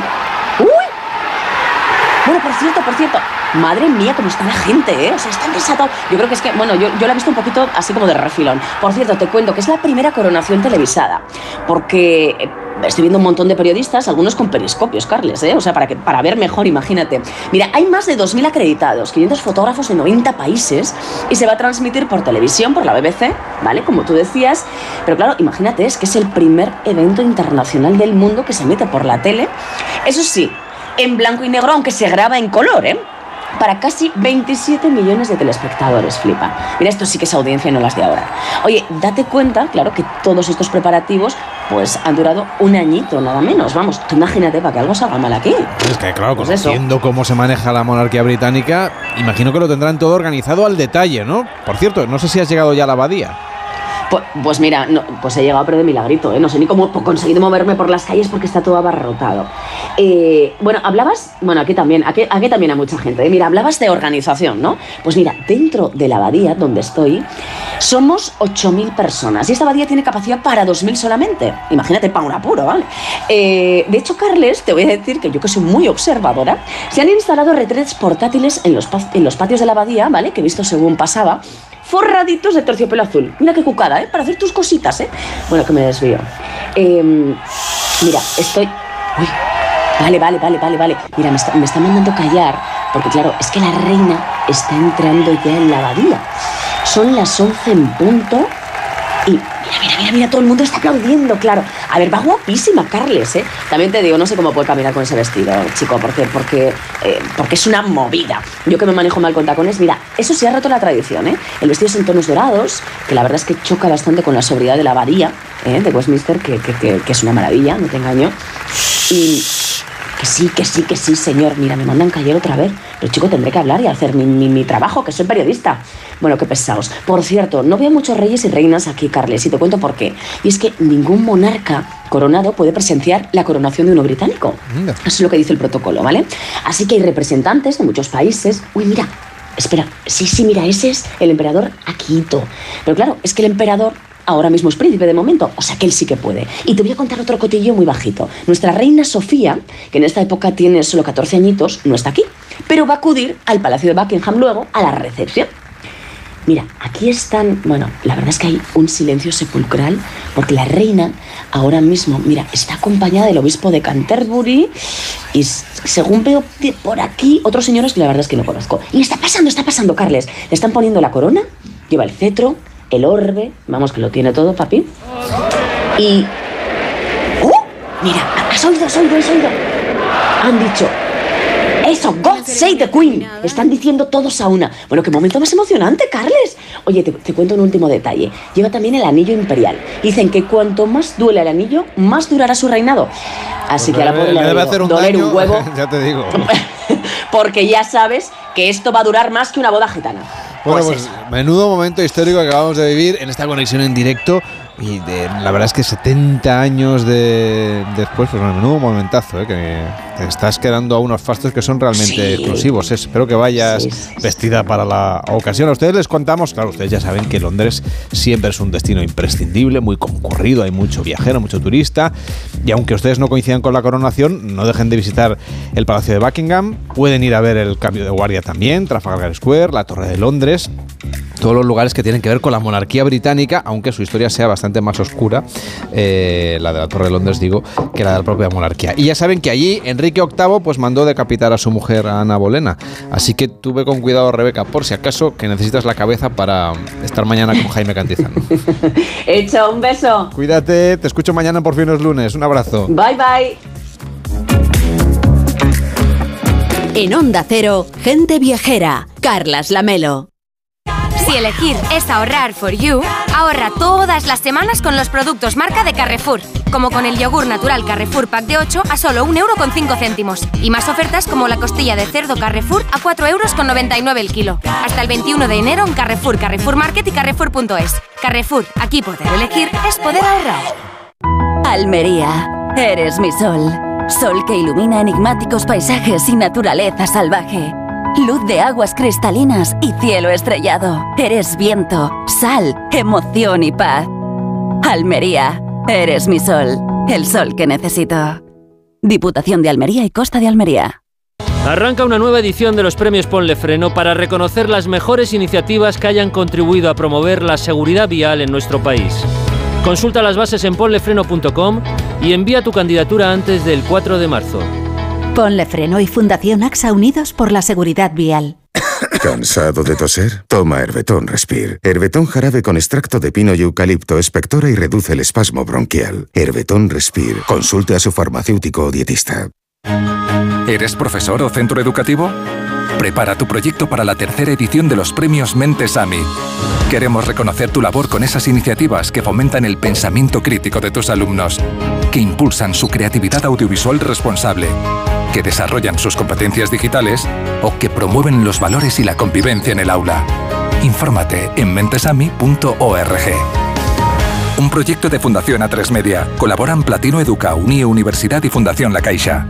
Bueno, por cierto, por cierto, madre mía, cómo está la gente, ¿eh? O sea, están desatados. Yo creo que es que, bueno, yo, yo la he visto un poquito así como de refilón. Por cierto, te cuento que es la primera coronación televisada, porque eh, estoy viendo un montón de periodistas, algunos con periscopios, Carles, ¿eh? O sea, para, que, para ver mejor, imagínate. Mira, hay más de 2.000 acreditados, 500 fotógrafos de 90 países y se va a transmitir por televisión, por la BBC, ¿vale? Como tú decías. Pero claro, imagínate, es que es el primer evento internacional del mundo que se emite por la tele. Eso sí, en blanco y negro, aunque se graba en color, ¿eh? Para casi 27 millones de telespectadores, flipa. Mira, esto sí que es audiencia y no las de ahora. Oye, date cuenta, claro, que todos estos preparativos pues han durado un añito, nada menos. Vamos, tú imagínate para que algo salga mal aquí. Es que, claro, Pues eso. conociendo cómo se maneja la monarquía británica, imagino que lo tendrán todo organizado al detalle, ¿no? Por cierto, no sé si has llegado ya a la abadía. Pues, pues mira, no, pues he llegado pero de milagrito, ¿eh? No sé ni cómo he conseguido moverme por las calles porque está todo abarrotado. Eh, bueno, hablabas, bueno, aquí también, aquí, también hay mucha gente. ¿eh? Mira, hablabas de organización, ¿no? Pues mira, dentro de la abadía donde estoy, somos 8.000 personas y esta abadía tiene capacidad para 2.000 solamente. Imagínate, para un apuro, ¿vale? Eh, de hecho, Carles, te voy a decir que yo que soy muy observadora, se han instalado retretes portátiles en los, en los patios de la abadía, ¿vale? Que he visto según pasaba forraditos de terciopelo azul. Mira qué cucada, ¿eh? Para hacer tus cositas, ¿eh? Bueno, que me desvío. Eh, mira, estoy... Uy, vale, vale, vale, vale, vale. Mira, me está, me está mandando callar, porque claro, es que la reina está entrando ya en la abadía. Son las 11 en punto y mira, mira, mira, mira, todo el mundo está aplaudiendo, claro. A ver, va guapísima Carles, ¿eh? También te digo, no sé cómo puede caminar con ese vestido, chico, porque, porque, eh, porque es una movida. Yo que me manejo mal con tacones, mira, eso sí ha roto la tradición, ¿eh? El vestido es en tonos dorados, que la verdad es que choca bastante con la sobriedad de la abadía ¿eh? de Westminster, que, que- que- que es una maravilla, no te engaño. Y que sí, que sí, que sí, señor. Mira, me mandan callar otra vez. Pero chico, tendré que hablar y hacer mi, mi- mi trabajo, que soy periodista. Bueno, qué pesados. Por cierto, no veo muchos reyes y reinas aquí, Carles, y te cuento por qué. Y es que ningún monarca coronado puede presenciar la coronación de uno británico. Eso es lo que dice el protocolo, ¿vale? Así que hay representantes de muchos países. Uy, mira, espera. Sí, sí, mira, ese es el emperador Akito. Pero claro, es que el emperador ahora mismo es príncipe de momento, o sea que él sí que puede. Y te voy a contar otro cotillo muy bajito. Nuestra reina Sofía, que en esta época tiene solo 14 añitos, no está aquí, pero va a acudir al Palacio de Buckingham luego a la recepción. Mira, aquí están, bueno, la verdad es que hay un silencio sepulcral porque la reina ahora mismo, mira, está acompañada del obispo de Canterbury y según veo por aquí otros señores que la verdad es que no conozco. Y está pasando, está pasando, Carles. Le están poniendo la corona, lleva el cetro, el orbe, vamos que lo tiene todo, papi. Y... ¡Uh! Mira, has oído, has oído, has oído. Han dicho, eso, God Save the Queen. Están diciendo todos a una. Bueno, qué momento más emocionante, Carles. Oye, te, te cuento un último detalle. Lleva también el anillo imperial. Dicen que cuanto más duele el anillo, más durará su reinado. Así Pues que a la le- debe hacer un doler daño, un huevo, ya te digo. porque ya sabes que esto va a durar más que una boda gitana. Bueno, Pues pues menudo momento histórico que acabamos de vivir en esta conexión en directo y de, la verdad es que 70 años de, después, pues menudo momentazo, ¿eh? que te estás quedando a unos fastos que son realmente Sí. exclusivos. ¿eh? Espero que vayas vestida para la ocasión. A ustedes les contamos, claro, ustedes ya saben que Londres siempre es un destino imprescindible, muy concurrido, hay mucho viajero, mucho turista y aunque ustedes no coincidan con la coronación, no dejen de visitar el Palacio de Buckingham, pueden ir a ver el cambio de guardia también, Trafalgar Square, la Torre de Londres, todos los lugares que tienen que ver con la monarquía británica, aunque su historia sea bastante más oscura, eh, la de la Torre de Londres digo, que la de la propia monarquía. Y ya saben que allí Enrique VIII pues mandó decapitar a su mujer a Ana Bolena, así que tuve con cuidado Rebeca, por si acaso que necesitas la cabeza para estar mañana con Jaime Cantizano. Hecho, un beso. Cuídate, te escucho mañana por fin es lunes, un abrazo. Bye bye. En Onda Cero, gente viajera. Carlas Lamelo. Si elegir es ahorrar for you, ahorra todas las semanas con los productos marca de Carrefour. Como con el yogur natural Carrefour Pack de 8 a solo 1,5 euros. Y más ofertas como la costilla de cerdo Carrefour a 4,99 euros el kilo. Hasta el 21 de enero en Carrefour, Carrefour Market y Carrefour.es. Carrefour, aquí poder elegir es poder ahorrar. Almería, eres mi sol. Sol que ilumina enigmáticos paisajes y naturaleza salvaje. Luz de aguas cristalinas y cielo estrellado. Eres viento, sal, emoción y paz. Almería, eres mi sol. El sol que necesito. Diputación de Almería y Costa de Almería. Arranca una nueva edición de los premios Ponle Freno para reconocer las mejores iniciativas que hayan contribuido a promover la seguridad vial en nuestro país. Consulta las bases en ponlefreno.com y envía tu candidatura antes del 4 de marzo. Ponle Freno y Fundación AXA Unidos por la Seguridad Vial. ¿Cansado de toser? Toma Herbetón Respire. Herbetón jarabe con extracto de pino y eucalipto espectora y reduce el espasmo bronquial. Herbetón Respire. Consulte a su farmacéutico o dietista. ¿Eres profesor o centro educativo? Prepara tu proyecto para la tercera edición de los premios Mentes AMI. Queremos reconocer tu labor con esas iniciativas que fomentan el pensamiento crítico de tus alumnos, que impulsan su creatividad audiovisual responsable, que desarrollan sus competencias digitales o que promueven los valores y la convivencia en el aula. Infórmate en mentesami.org. Un proyecto de Fundación A3 Media. Colaboran Platino Educa, Unie Universidad y Fundación La Caixa.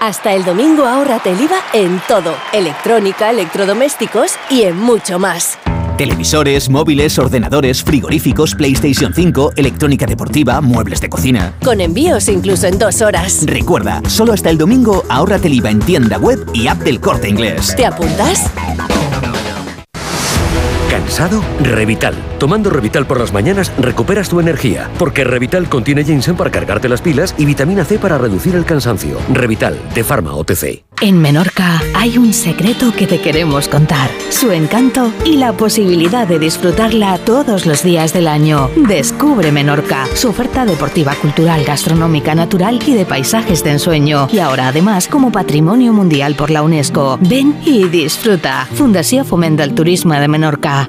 Hasta el domingo ahórrate el IVA en todo, electrónica, electrodomésticos y en mucho más. Televisores, móviles, ordenadores, frigoríficos, PlayStation 5, electrónica deportiva, muebles de cocina. Con envíos incluso en dos horas. Recuerda, solo hasta el domingo ahórrate el IVA en tienda web y app del corte inglés. ¿Te apuntas? ¿Cansado? Revital. Tomando Revital por las mañanas recuperas tu energía, porque Revital contiene ginseng para cargarte las pilas y vitamina C para reducir el cansancio. Revital, de Pharma OTC. En Menorca hay un secreto que te queremos contar. Su encanto y la posibilidad de disfrutarla todos los días del año. Descubre Menorca, su oferta deportiva, cultural, gastronómica, natural y de paisajes de ensueño. Y ahora además como patrimonio mundial por la UNESCO. Ven y disfruta. Fundación Fomenta el Turismo de Menorca.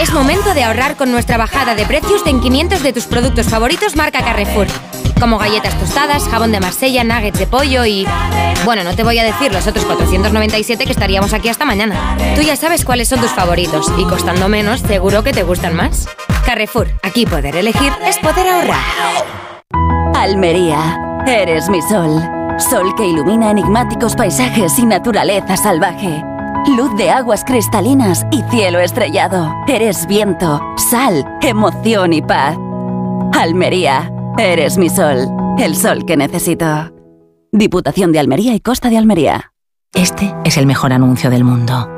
Es momento de ahorrar con nuestra bajada de precios en 500 de tus productos favoritos marca Carrefour. Como galletas tostadas, jabón de Marsella, nuggets de pollo y... Bueno, no te voy a decir los otros 497 que estaríamos aquí hasta mañana. Tú ya sabes cuáles son tus favoritos y costando menos, seguro que te gustan más. Carrefour, aquí poder elegir es poder ahorrar. Almería, eres mi sol. Sol que ilumina enigmáticos paisajes y naturaleza salvaje. Luz de aguas cristalinas y cielo estrellado. Eres viento, sal, emoción y paz. Almería, eres mi sol. El sol que necesito. Diputación de Almería y Costa de Almería. Este es el mejor anuncio del mundo.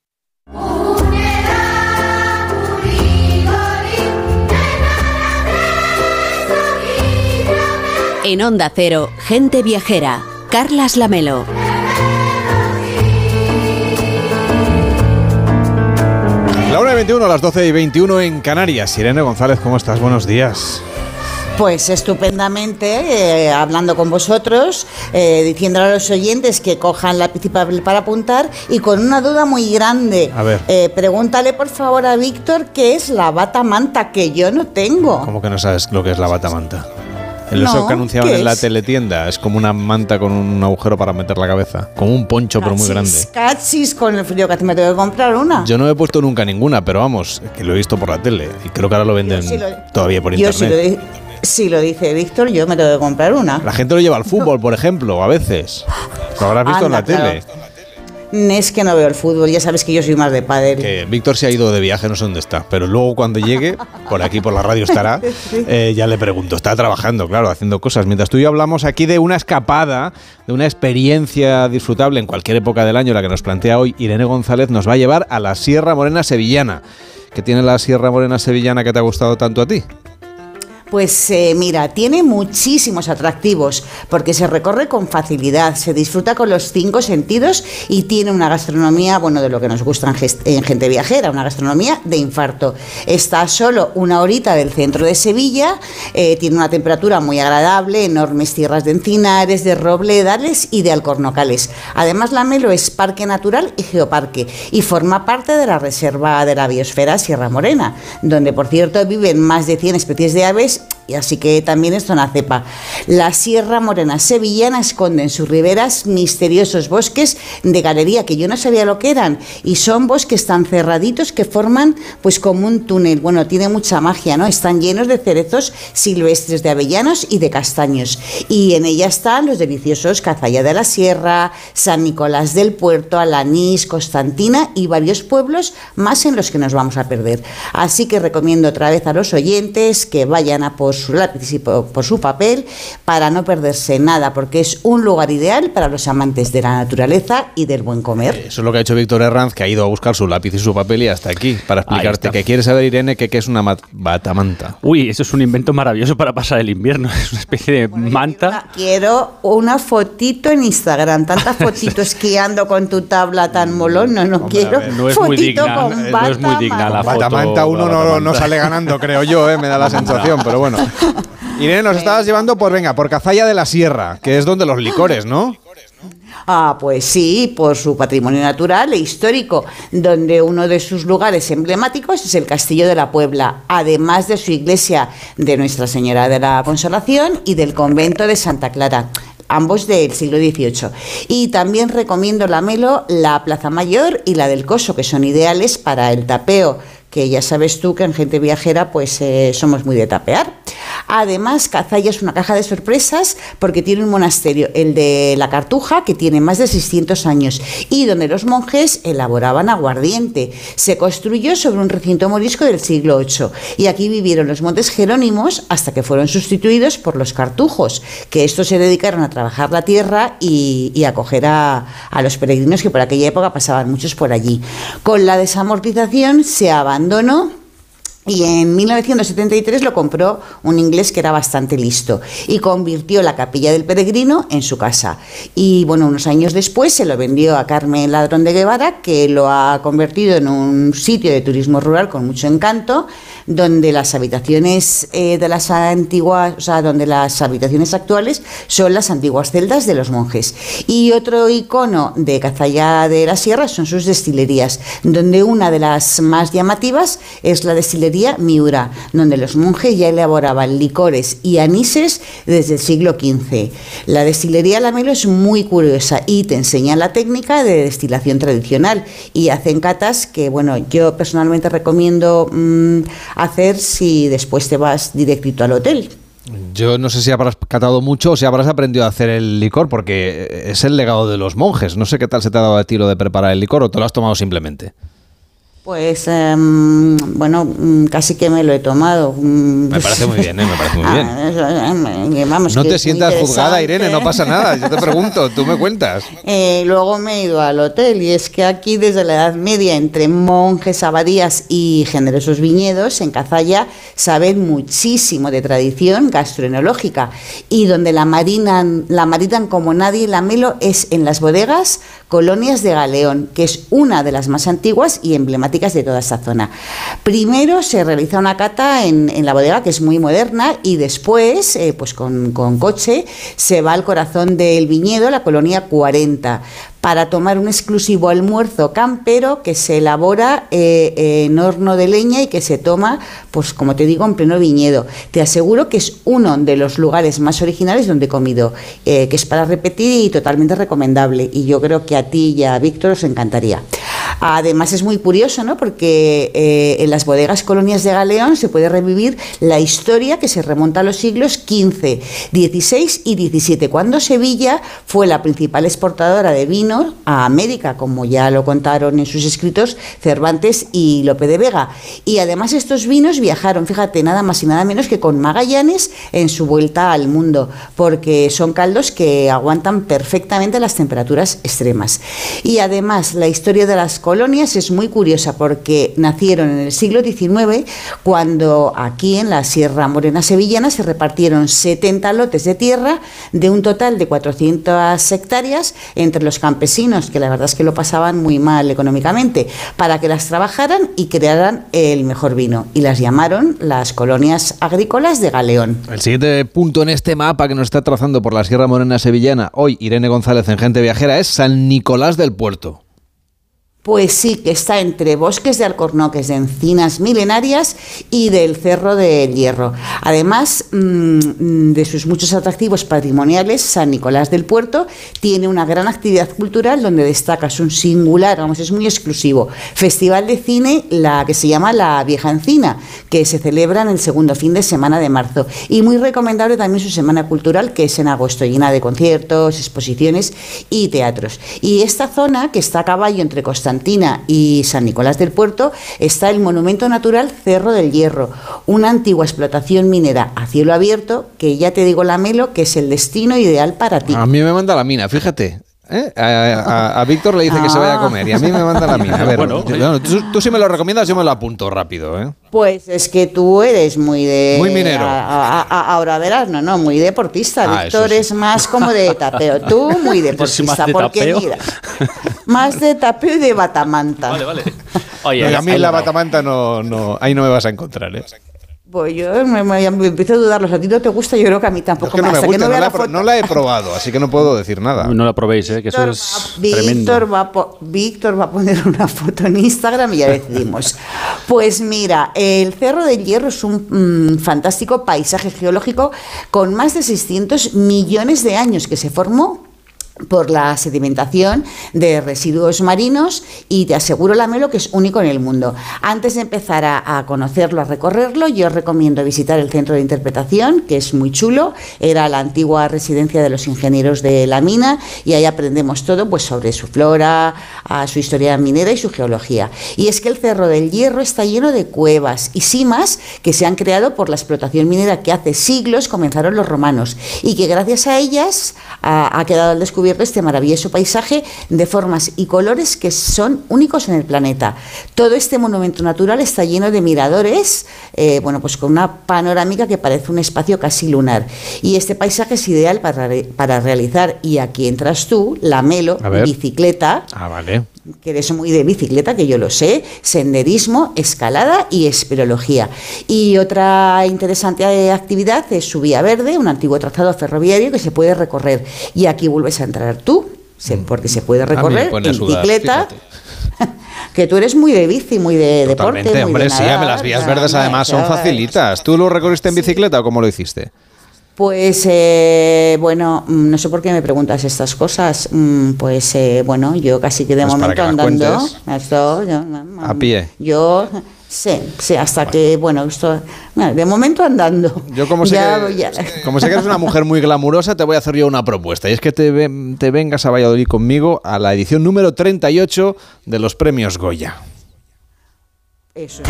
En Onda Cero, gente viajera. Carlas Lamelo. La 1 y 21, las 12 y 21 en Canarias. Irene González, ¿cómo estás? Buenos días. Pues estupendamente, eh, hablando con vosotros, eh, diciéndole a los oyentes que cojan lápiz y papel para apuntar y con una duda muy grande. A ver. Eh, pregúntale por favor a Víctor qué es la bata manta que yo no tengo. ¿Cómo que no sabes lo que es la bata El No, eso que anunciaban ¿qué en la teletienda es como una manta con un agujero para meter la cabeza. Como un poncho, pero muy grande. Cachis, con el frío que hace me tengo que comprar una. Yo no he puesto nunca ninguna, pero vamos, que lo he visto por la tele. Y creo que ahora lo venden sí lo- todavía por yo si lo, internet. si lo dice Víctor, yo me tengo que comprar una. La gente lo lleva al fútbol, por ejemplo, a veces. Lo habrás visto en la tele. Es que no veo el fútbol, ya sabes que yo soy más de pádel. Que Víctor se ha ido de viaje, no sé dónde está. Pero luego cuando llegue, por aquí, por la radio estará, eh, ya le pregunto. Está trabajando, claro, haciendo cosas. Mientras tú y yo hablamos aquí de una escapada, de una experiencia disfrutable en cualquier época del año, la que nos plantea hoy Irene González, nos va a llevar a la Sierra Morena Sevillana. ¿Qué tiene la Sierra Morena Sevillana que te ha gustado tanto a ti? Pues eh, mira, tiene muchísimos atractivos porque se recorre con facilidad, se disfruta con los cinco sentidos y tiene una gastronomía, bueno, de lo que nos gusta en, gente viajera, una gastronomía de infarto. Está solo una horita del centro de Sevilla, eh, tiene una temperatura muy agradable, enormes tierras de encinares, de robledales y de alcornocales. Además, la Melo es parque natural y geoparque y forma parte de la reserva de la biosfera Sierra Morena, donde por cierto viven más de 100 especies de aves y así que también es zona cepa. La Sierra Morena sevillana esconde en sus riberas misteriosos bosques de galería que yo no sabía lo que eran y son bosques tan cerraditos que forman pues como un túnel. Bueno, tiene mucha magia, ¿no? Están llenos de cerezos silvestres, de avellanos y de castaños. Y en ella están los deliciosos Cazalla de la Sierra, San Nicolás del Puerto, Alanís, Constantina y varios pueblos más en los que nos vamos a perder. Así que recomiendo otra vez a los oyentes que vayan a por su lápiz y por, por su papel para no perderse nada, porque es un lugar ideal para los amantes de la naturaleza y del buen comer. Eso es lo que ha hecho Víctor Herranz, que ha ido a buscar su lápiz y su papel y hasta aquí, para explicarte que quiere saber, Irene, que qué es una batamanta. Uy, eso es un invento maravilloso para pasar el invierno. Es una especie de manta. Quiero una fotito en Instagram, tanta fotito esquiando con tu tabla tan molón, no, no quiero no es muy fotito digna, con no es muy digna la foto. Batamanta uno no, no sale ganando, creo yo, eh, me da la sensación, pero bueno. Irene, nos estabas llevando por, venga, por Cazalla de la Sierra, que es donde los licores, ¿no? Ah, pues sí, por su patrimonio natural e histórico, donde uno de sus lugares emblemáticos es el Castillo de la Puebla, además de su iglesia de Nuestra Señora de la Consolación y del convento de Santa Clara ambos del siglo XVIII. Y también recomiendo la Melo, la Plaza Mayor y la del Coso, que son ideales para el tapeo, que ya sabes tú que en gente viajera pues eh, somos muy de tapear. Además, Cazalla es una caja de sorpresas porque tiene un monasterio, el de la Cartuja, que tiene más de 600 años y donde los monjes elaboraban aguardiente. Se construyó sobre un recinto morisco del siglo VIII y aquí vivieron los montes jerónimos hasta que fueron sustituidos por los cartujos, que estos se dedicaron a trabajar la tierra y, acoger a los peregrinos que por aquella época pasaban muchos por allí. Con la desamortización se abandonó y en 1973 lo compró un inglés que era bastante listo y convirtió la capilla del peregrino en su casa. Y bueno, unos años después se lo vendió a Carmen Ladrón de Guevara, que lo ha convertido en un sitio de turismo rural con mucho encanto, donde las habitaciones eh, de las antiguas, o sea, donde las habitaciones actuales son las antiguas celdas de los monjes. Y otro icono de Cazalla de la Sierra son sus destilerías, donde una de las más llamativas es la destilería Miura, donde los monjes ya elaboraban licores y anises desde el siglo XV. La destilería Lamelo es muy curiosa y te enseña la técnica de destilación tradicional y hacen catas que, bueno, yo personalmente recomiendo mm, hacer si después te vas directito al hotel. Yo no sé si habrás catado mucho o si habrás aprendido a hacer el licor, porque es el legado de los monjes. No sé qué tal se te ha dado a ti lo de preparar el licor o te lo has tomado simplemente. Pues em, bueno, mm, casi que me lo he tomado. Mm. Me parece muy bien, ¿eh? me parece muy bien. Ah, vamos, no que te sientas juzgada. Irene, no pasa nada. Yo te pregunto, tú me cuentas. Eh, luego me he ido al hotel y es que aquí desde la Edad Media, entre monjes, abadías y generosos viñedos, en Cazalla saben muchísimo de tradición gastroenológica y donde la marinan, la marinan como nadie, la melo es en las bodegas Colonias de Galeón, que es una de las más antiguas y emblemáticas de toda esta zona. Primero se realiza una cata en, la bodega, que es muy moderna, y después, eh, pues con, con coche, se va al corazón del viñedo, la colonia 40 para tomar un exclusivo almuerzo campero que se elabora eh, en horno de leña y que se toma, pues como te digo, en pleno viñedo. Te aseguro que es uno de los lugares más originales donde he comido, eh, que es para repetir y totalmente recomendable. Y yo creo que a ti y a Víctor os encantaría. Además es muy curioso, ¿no? Porque eh, en las bodegas colonias de Galeón se puede revivir la historia que se remonta a los siglos XV, XVI y XVII, cuando Sevilla fue la principal exportadora de vino a América, como ya lo contaron en sus escritos Cervantes y Lope de Vega. Y además estos vinos viajaron, fíjate, nada más y nada menos que con Magallanes en su vuelta al mundo, porque son caldos que aguantan perfectamente las temperaturas extremas. Y además la historia de las colonias es muy curiosa porque nacieron en el siglo XIX cuando aquí en la Sierra Morena Sevillana se repartieron 70 lotes de tierra de un total de 400 hectáreas entre los campesinos, que la verdad es que lo pasaban muy mal económicamente, para que las trabajaran y crearan el mejor vino. Y las llamaron las colonias agrícolas de Galeón. El siguiente punto en este mapa que nos está trazando por la Sierra Morena Sevillana, hoy Irene González en Gente Viajera, es San Nicolás del Puerto. Pues sí, que está entre bosques de alcornoques, de encinas milenarias y del Cerro del Hierro. Además mm, de sus muchos atractivos patrimoniales, San Nicolás del Puerto tiene una gran actividad cultural donde destaca un singular, vamos, es muy exclusivo, festival de cine, la que se llama La Vieja Encina, que se celebra en el segundo fin de semana de marzo. Y muy recomendable también su semana cultural, que es en agosto, llena de conciertos, exposiciones y teatros. Y esta zona, que está a caballo entre Y San Nicolás del Puerto, está el monumento natural Cerro del Hierro, una antigua explotación minera a cielo abierto que ya te digo la melo que es el destino ideal para ti. A mí me manda la mina, fíjate. ¿Eh? A, a- a Víctor le dice que se vaya a comer y a mí me manda la mina. A ver, Bueno, yo- no, tú, tú si me lo recomiendas, yo me lo apunto rápido. ¿eh? Pues es que tú eres muy de... Muy minero. a- a- a- ahora verás, no, no, muy deportista. Ah, Víctor sí. es más como de tapeo. Tú muy deportista, de porque tapeo. mira, más de tapeo y de batamanta. Vale, vale. Oye, Oye, a mí la batamanta no, no, ahí no me vas a encontrar. ¿eh? Pues yo me, me- me empiezo a dudarlos. A ti no te gusta, yo creo que a mí tampoco. Es que no me que gusta, no, la, la he pro- foto- no la he probado, así que no puedo decir nada. No la probéis, ¿eh? que eso Víctor es va- tremendo. Víctor va, a po- Víctor va a poner una foto en Instagram y ya decidimos. Pues mira, el Cerro del Hierro es un mm, fantástico paisaje geológico con más de 600 millones de años que se formó por la sedimentación de residuos marinos y te aseguro, Lamelo, que es único en el mundo. Antes de empezar a, a conocerlo, a recorrerlo, yo recomiendo visitar el centro de interpretación, que es muy chulo. Era la antigua residencia de los ingenieros de la mina y ahí aprendemos todo pues, sobre su flora, a su historia minera y su geología. Y es que el Cerro del Hierro está lleno de cuevas y simas que se han creado por la explotación minera que hace siglos comenzaron los romanos y que gracias a ellas ha, ha quedado al descubierto este maravilloso paisaje de formas y colores que son únicos en el planeta. Todo este monumento natural está lleno de miradores, eh, bueno, pues con una panorámica que parece un espacio casi lunar. Y este paisaje es ideal para, re- para realizar, y aquí entras tú, la melo, bicicleta, Ah, vale. Que eres muy de bicicleta, que yo lo sé, senderismo, escalada y espeleología. Y otra interesante actividad es su vía verde, un antiguo trazado ferroviario que se puede recorrer. Y aquí vuelves a entrar tú, se- porque se puede Mm. Recorrer en bicicleta. que tú eres muy de bici, muy de deporte. Totalmente, muy hombre, de sí, las vías verdes además son facilitas. ¿Tú lo recorriste en bicicleta o cómo lo hiciste? Pues eh, bueno, mm, no sé por qué me preguntas estas cosas. Mm, Pues eh, bueno, yo casi que de Pues momento que andando. cuentes. Esto, yo, A pie. yo sí, sí, hasta que bueno, esto de momento andando. Yo como sé, Ya, que, ya. como sé que eres una mujer muy glamurosa, te voy a hacer yo una propuesta. Y es que te, te vengas a Valladolid conmigo a la edición número 38 de los premios Goya. Eso.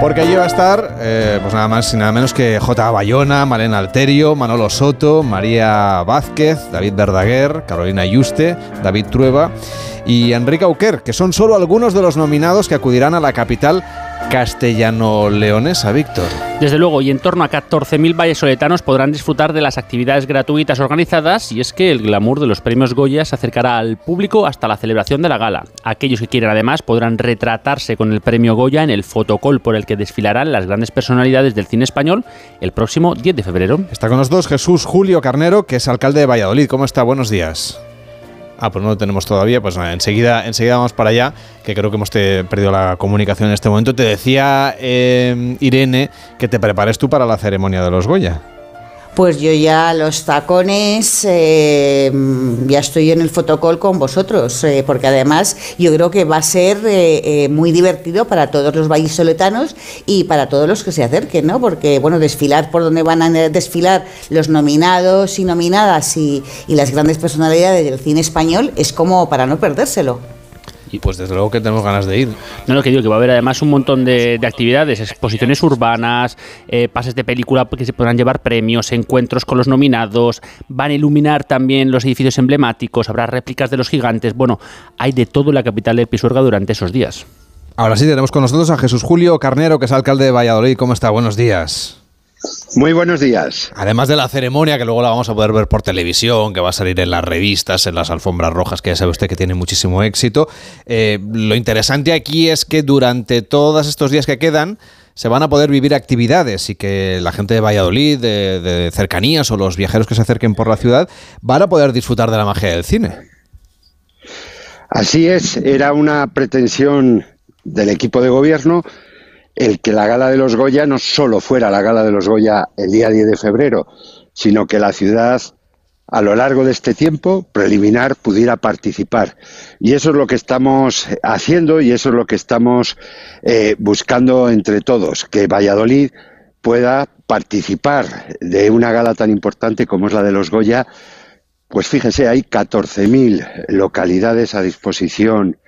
Porque allí va a estar, eh, pues nada más y nada menos que J. Bayona, Malena Alterio, Manolo Soto, María Vázquez, David Verdaguer, Carolina Yuste, David Trueba y Enrique Auquer, que son solo algunos de los nominados que acudirán a la capital castellano-leonesa, Víctor. Desde luego, y en torno a 14.000 vallesoletanos podrán disfrutar de las actividades gratuitas organizadas y es que el glamour de los premios Goya se acercará al público hasta la celebración de la gala. Aquellos que quieran además podrán retratarse con el premio Goya en el fotocall por el que desfilarán las grandes personalidades del cine español el próximo 10 de febrero. Está con nosotros Jesús Julio Carnero, que es alcalde de Valladolid. ¿Cómo está? Buenos días. Ah, pues no lo tenemos todavía. Pues nada, enseguida, enseguida vamos para allá, que creo que hemos perdido la comunicación en este momento. Te decía eh, Irene que te prepares tú para la ceremonia de los Goya. Pues yo ya los tacones, eh, ya estoy en el fotocall con vosotros, eh, porque además yo creo que va a ser eh, eh, muy divertido para todos los vallisoletanos y para todos los que se acerquen, ¿no? Porque, bueno, desfilar por donde van a desfilar los nominados y nominadas y, y las grandes personalidades del cine español es como para no perdérselo. Y pues desde luego que tenemos ganas de ir. No, lo que digo, que va a haber además un montón de, de actividades, exposiciones urbanas, eh, pases de película que se podrán llevar premios, encuentros con los nominados, van a iluminar también los edificios emblemáticos, habrá réplicas de los gigantes. Bueno, hay de todo en la capital del Pisuerga durante esos días. Ahora sí, tenemos con nosotros a Jesús Julio Carnero, que es alcalde de Valladolid. ¿Cómo está? Buenos días. Muy buenos días. Además de la ceremonia, que luego la vamos a poder ver por televisión, que va a salir en las revistas, en las alfombras rojas, que ya sabe usted que tiene muchísimo éxito, eh, lo interesante aquí es que durante todos estos días que quedan se van a poder vivir actividades y que la gente de Valladolid, de, de cercanías o los viajeros que se acerquen por la ciudad van a poder disfrutar de la magia del cine. Así es, era una pretensión del equipo de gobierno el que la gala de los Goya no solo fuera la gala de los Goya el día 10 de febrero, sino que la ciudad a lo largo de este tiempo preliminar pudiera participar. Y eso es lo que estamos haciendo y eso es lo que estamos eh, buscando entre todos, que Valladolid pueda participar de una gala tan importante como es la de los Goya. Pues fíjense, hay 14.000 localidades a disposición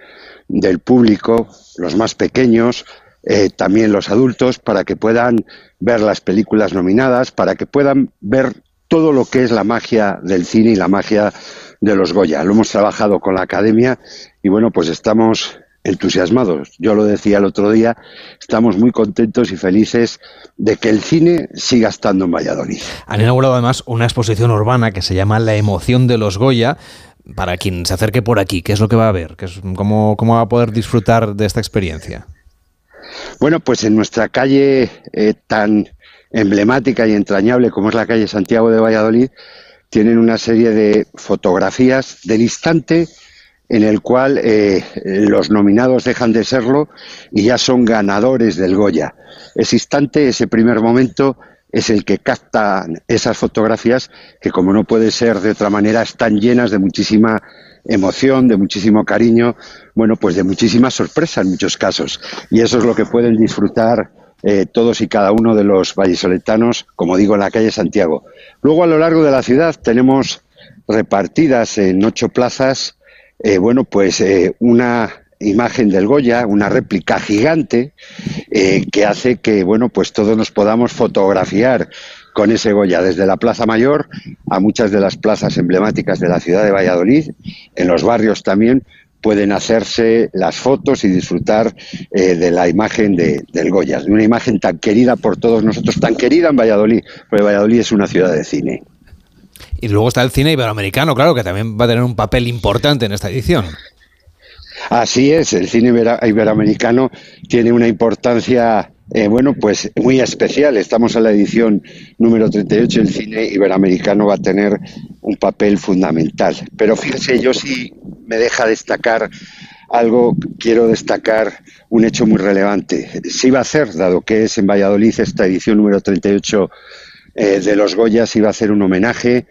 del público, los más pequeños, eh, también los adultos, para que puedan ver las películas nominadas, para que puedan ver todo lo que es la magia del cine y la magia de los Goya. Lo hemos trabajado con la academia y bueno, pues estamos entusiasmados. Yo lo decía el otro día, estamos muy contentos y felices de que el cine siga estando en Valladolid. Han inaugurado además una exposición urbana que se llama La emoción de los Goya. Para quien se acerque por aquí, ¿qué es lo que va a ver? ¿Qué es, ¿Cómo va a poder disfrutar de esta experiencia? Bueno, pues en nuestra calle eh, tan emblemática y entrañable como es la calle Santiago de Valladolid, tienen una serie de fotografías del instante en el cual eh, los nominados dejan de serlo y ya son ganadores del Goya. Ese instante, ese primer momento, es el que captan esas fotografías que, como no puede ser de otra manera, están llenas de muchísima emoción, de muchísimo cariño, bueno, pues de muchísima sorpresa en muchos casos. Y eso es lo que pueden disfrutar eh, todos y cada uno de los vallisoletanos, como digo, en la calle Santiago. Luego, a lo largo de la ciudad, tenemos repartidas en ocho plazas, eh, bueno, pues eh, una imagen del Goya, una réplica gigante que hace que, bueno, pues todos nos podamos fotografiar con ese Goya, desde la Plaza Mayor a muchas de las plazas emblemáticas de la ciudad de Valladolid, en los barrios también pueden hacerse las fotos y disfrutar eh, de la imagen de, del Goya, de una imagen tan querida por todos nosotros, tan querida en Valladolid, porque Valladolid es una ciudad de cine. Y luego está el cine iberoamericano, claro, que también va a tener un papel importante en esta edición. Así es, el cine iberoamericano tiene una importancia, eh, bueno, pues muy especial. Estamos en la edición número 38, el cine iberoamericano va a tener un papel fundamental. Pero fíjense, yo sí me deja destacar algo, quiero destacar un hecho muy relevante. Se iba a hacer, dado que es en Valladolid esta edición número 38 eh, de los Goyas, iba a hacer un homenaje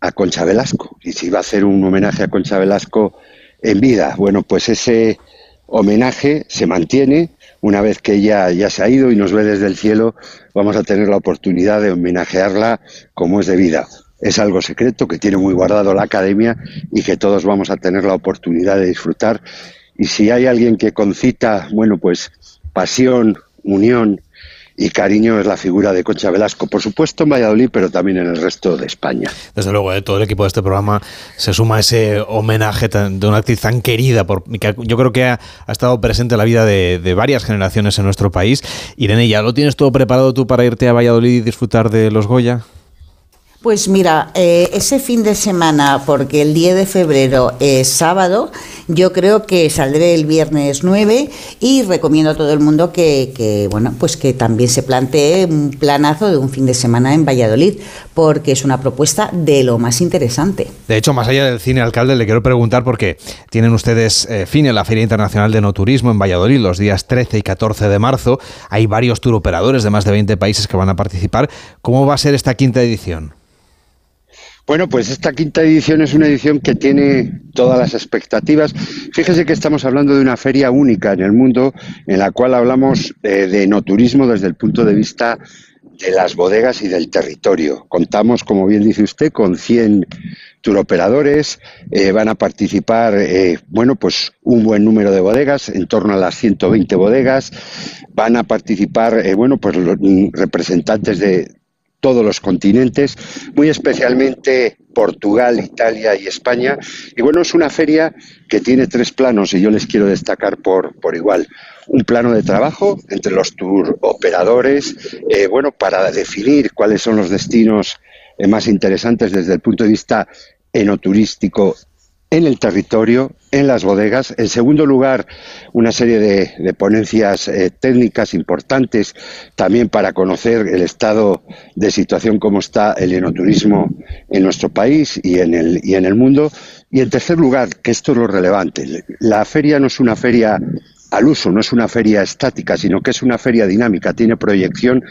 a Concha Velasco. Y se iba a hacer un homenaje a Concha Velasco en vida. Bueno, pues ese homenaje se mantiene. Una vez que ella ya se ha ido y nos ve desde el cielo, vamos a tener la oportunidad de homenajearla como es de vida. Es algo secreto que tiene muy guardado la academia y que todos vamos a tener la oportunidad de disfrutar. Y si hay alguien que concita, bueno, pues pasión, unión y cariño es la figura de Concha Velasco, por supuesto en Valladolid, pero también en el resto de España. Desde luego, ¿eh? todo el equipo de este programa se suma a ese homenaje de una actriz tan querida, por, que yo creo que ha, estado presente en la vida de, de, varias generaciones en nuestro país. Irene, ¿ya lo tienes todo preparado tú para irte a Valladolid y disfrutar de los Goya? Pues mira, eh, ese fin de semana, porque el 10 de febrero es sábado, yo creo que saldré el viernes 9 y recomiendo a todo el mundo que, bueno, pues que también se plantee un planazo de un fin de semana en Valladolid, porque es una propuesta de lo más interesante. De hecho, más allá del cine, alcalde, le quiero preguntar porque tienen ustedes eh, fin en la Feria Internacional de No Turismo en Valladolid los días 13 y 14 de marzo. Hay varios turoperadores de más de 20 países que van a participar. ¿Cómo va a ser esta quinta edición? Bueno, pues esta quinta edición es una edición que tiene todas las expectativas. Fíjese que estamos hablando de una feria única en el mundo en la cual hablamos eh, de no turismo desde el punto de vista de las bodegas y del territorio. Contamos, como bien dice usted, con 100 turoperadores, eh, van a participar, eh, bueno, pues un buen número de bodegas, en torno a las 120 bodegas, van a participar, bueno, pues los representantes de todos los continentes, muy especialmente Portugal, Italia y España. Y bueno, es una feria que tiene tres planos y yo les quiero destacar por, por igual. Un plano de trabajo entre los tour operadores, eh, bueno, para definir cuáles son los destinos eh, más interesantes desde el punto de vista enoturístico en el territorio, en las bodegas. En segundo lugar, una serie de, ponencias eh, técnicas importantes también para conocer el estado de situación, cómo está el enoturismo en nuestro país y en el, y en el mundo. Y en tercer lugar, que esto es lo relevante, la feria no es una feria al uso, no es una feria estática, sino que es una feria dinámica, tiene proyección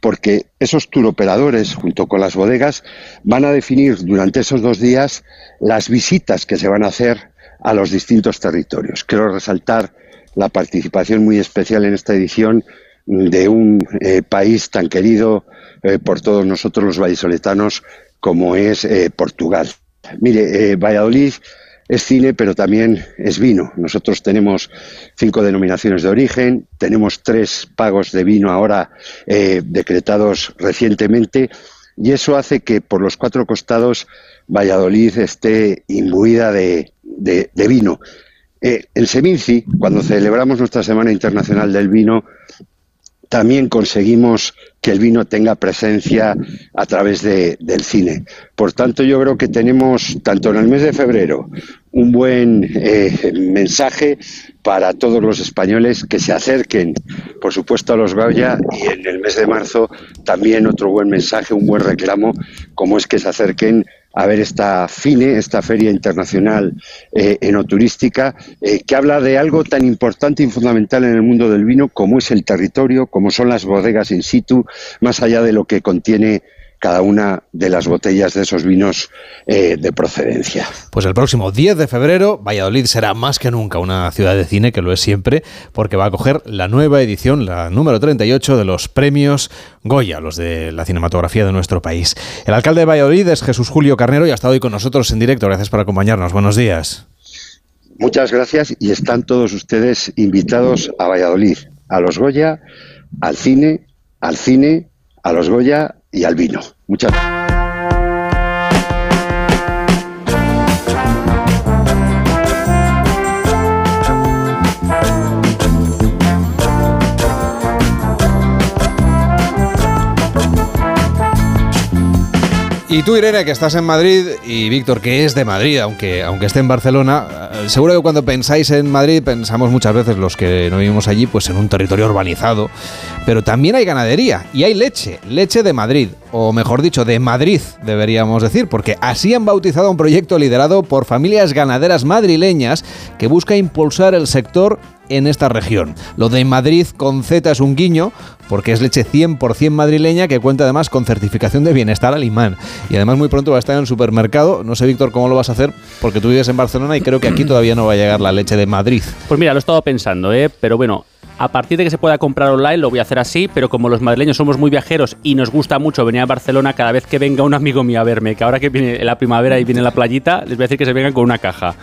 porque esos turoperadores, junto con las bodegas, van a definir durante esos dos días las visitas que se van a hacer a los distintos territorios. Quiero resaltar la participación muy especial en esta edición de un eh, país tan querido eh, por todos nosotros los vallisoletanos como es eh, Portugal. Mire, Valladolid es cine, pero también es vino. Nosotros tenemos cinco denominaciones de origen, tenemos tres pagos de vino ahora decretados recientemente, y eso hace que por los cuatro costados Valladolid esté imbuida de, vino. Eh, en Seminci, cuando celebramos nuestra Semana Internacional del Vino, también conseguimos que el vino tenga presencia a través del cine. Por tanto, yo creo que tenemos, tanto en el mes de febrero, un buen eh, mensaje para todos los españoles que se acerquen, por supuesto, a los Goya y en el mes de marzo también otro buen mensaje, un buen reclamo, como es que se acerquen a ver esta FINE, esta Feria Internacional eh, Enoturística, eh, que habla de algo tan importante y fundamental en el mundo del vino como es el territorio, como son las bodegas in situ, más allá de lo que contiene cada una de las botellas de esos vinos eh, de procedencia. Pues el próximo 10 de febrero, Valladolid será más que nunca una ciudad de cine, que lo es siempre, porque va a coger la nueva edición, la número 38 de los premios Goya, los de la cinematografía de nuestro país. El alcalde de Valladolid es Jesús Julio Carnero y ha estado hoy con nosotros en directo. Gracias por acompañarnos. Buenos días. Muchas gracias y están todos ustedes invitados a Valladolid, a los Goya, al cine, al cine, a los Goya y al vino. Muchas gracias. Y tú, Irene, que estás en Madrid, y Víctor, que es de Madrid, aunque, aunque esté en Barcelona, eh, seguro que cuando pensáis en Madrid, pensamos muchas veces los que no vivimos allí, pues en un territorio urbanizado. Pero también hay ganadería y hay leche, leche de Madrid. o mejor dicho, de Madrid, deberíamos decir, porque así han bautizado un proyecto liderado por familias ganaderas madrileñas que busca impulsar el sector en esta región. Lo de Madrid con Z es un guiño, porque es leche 100% madrileña que cuenta además con certificación de bienestar alemán. Y además muy pronto va a estar en el supermercado. No sé, Víctor, cómo lo vas a hacer, porque tú vives en Barcelona y creo que aquí todavía no va a llegar la leche de Madrid. Pues mira, lo he estado pensando, ¿eh? pero bueno, a partir de que se pueda comprar online lo voy a hacer así, pero como los madrileños somos muy viajeros y nos gusta mucho venir a Barcelona, cada vez que venga un amigo mío a verme, que ahora que viene la primavera y viene la playita, les voy a decir que se vengan con una caja.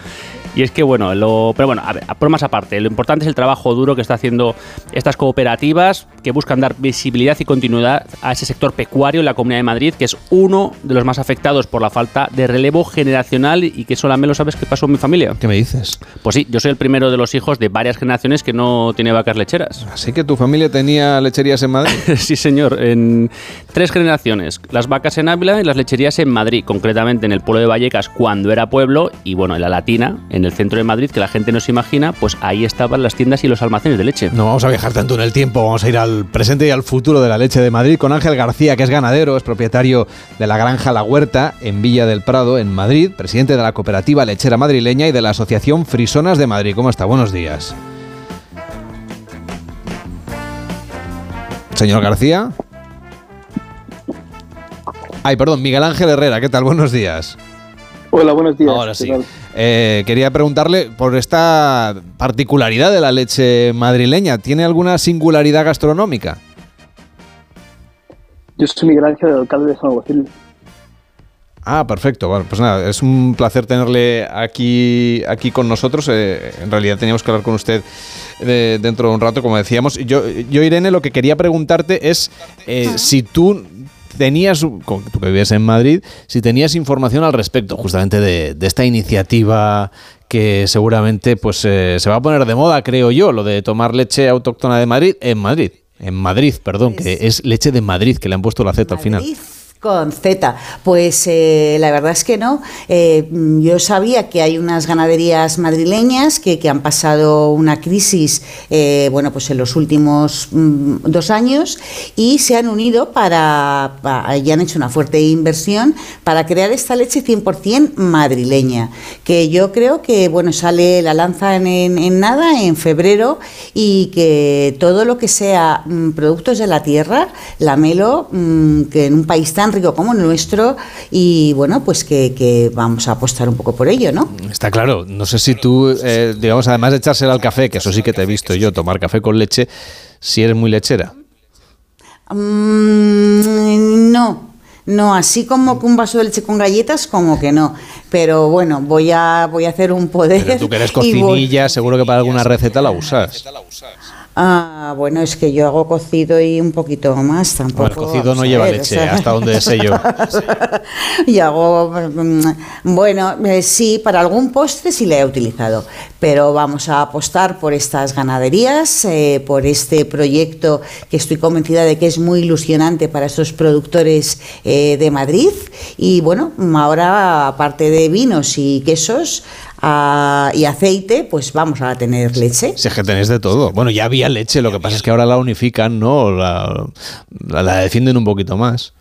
Y es que, bueno, lo, pero bueno, a ver, por más aparte, lo importante es el trabajo duro que está haciendo estas cooperativas que buscan dar visibilidad y continuidad a ese sector pecuario en la Comunidad de Madrid, que es uno de los más afectados por la falta de relevo generacional y que solamente lo sabes qué pasó en mi familia. ¿Qué me dices? Pues sí, yo soy el primero de los hijos de varias generaciones que no tiene vacas lecheras. Así que tu familia tenía lecherías en Madrid. sí, señor, en tres generaciones. Las vacas en Ávila y las lecherías en Madrid, concretamente en el pueblo de Vallecas cuando era pueblo y bueno, en la Latina, en el centro de Madrid, que la gente no se imagina, pues ahí estaban las tiendas y los almacenes de leche. No vamos a viajar tanto en el tiempo, vamos a ir al presente y al futuro de la leche de Madrid con Ángel García, que es ganadero, es propietario de la granja La Huerta en Villa del Prado, en Madrid, presidente de la cooperativa lechera madrileña y de la Asociación Frisonas de Madrid. ¿Cómo está? Buenos días. Señor García. Ay, perdón, Miguel Ángel Herrera, ¿qué tal? Buenos días. Hola, buenos días. Ahora sí. Eh, quería preguntarle por esta particularidad de la leche madrileña. ¿Tiene alguna singularidad gastronómica? Yo soy Miguel Ángel, alcalde de San Agustín. Ah, perfecto. Bueno, pues nada, es un placer tenerle aquí, aquí con nosotros. Eh, en realidad teníamos que hablar con usted eh, dentro de un rato, como decíamos. Yo, yo Irene, lo que quería preguntarte es eh, si tú tenías, tú que vives en Madrid, si tenías información al respecto justamente de, de esta iniciativa que seguramente pues se va a poner de moda, creo yo, lo de tomar leche autóctona de Madrid en Madrid. En Madrid, perdón, que es leche de Madrid, que le han puesto la Z al final. Con Z, pues eh, la verdad es que no. Eh, yo sabía que hay unas ganaderías madrileñas que, que han pasado una crisis, eh, bueno, pues en los últimos mm, dos años y se han unido para, y han hecho una fuerte inversión para crear esta leche 100% madrileña, que yo creo que, bueno, sale la lanza en, en, nada, en febrero, y que todo lo que sea mm, productos de la tierra, la melo, mm, que en un país tan rico como el nuestro y bueno, pues que, que, vamos a apostar un poco por ello, ¿no? Está claro, no sé si tú, eh, digamos, además de echársela al café, que eso sí que te he visto yo, tomar café con leche, si eres muy lechera. Mm, no, no, así como que un vaso de leche con galletas, como que no. Pero bueno, voy a, voy a hacer un poder. Pero tú que eres cocinilla, voy... seguro que para alguna receta la usas. Ah, bueno, es que yo hago cocido y un poquito más tampoco. Bueno, el cocido no lleva leche, o sea, hasta donde sé yo. y hago, bueno, eh, sí, para algún postre sí le he utilizado, pero vamos a apostar por estas ganaderías, eh, por este proyecto que estoy convencida de que es muy ilusionante para estos productores eh, de Madrid. Y bueno, ahora aparte de vinos y quesos, Uh, y aceite, pues vamos a tener leche. Si es que tenéis de todo. Bueno, ya había leche, lo que pasa es que ahora la unifican, ¿no? La, la, la defienden un poquito más.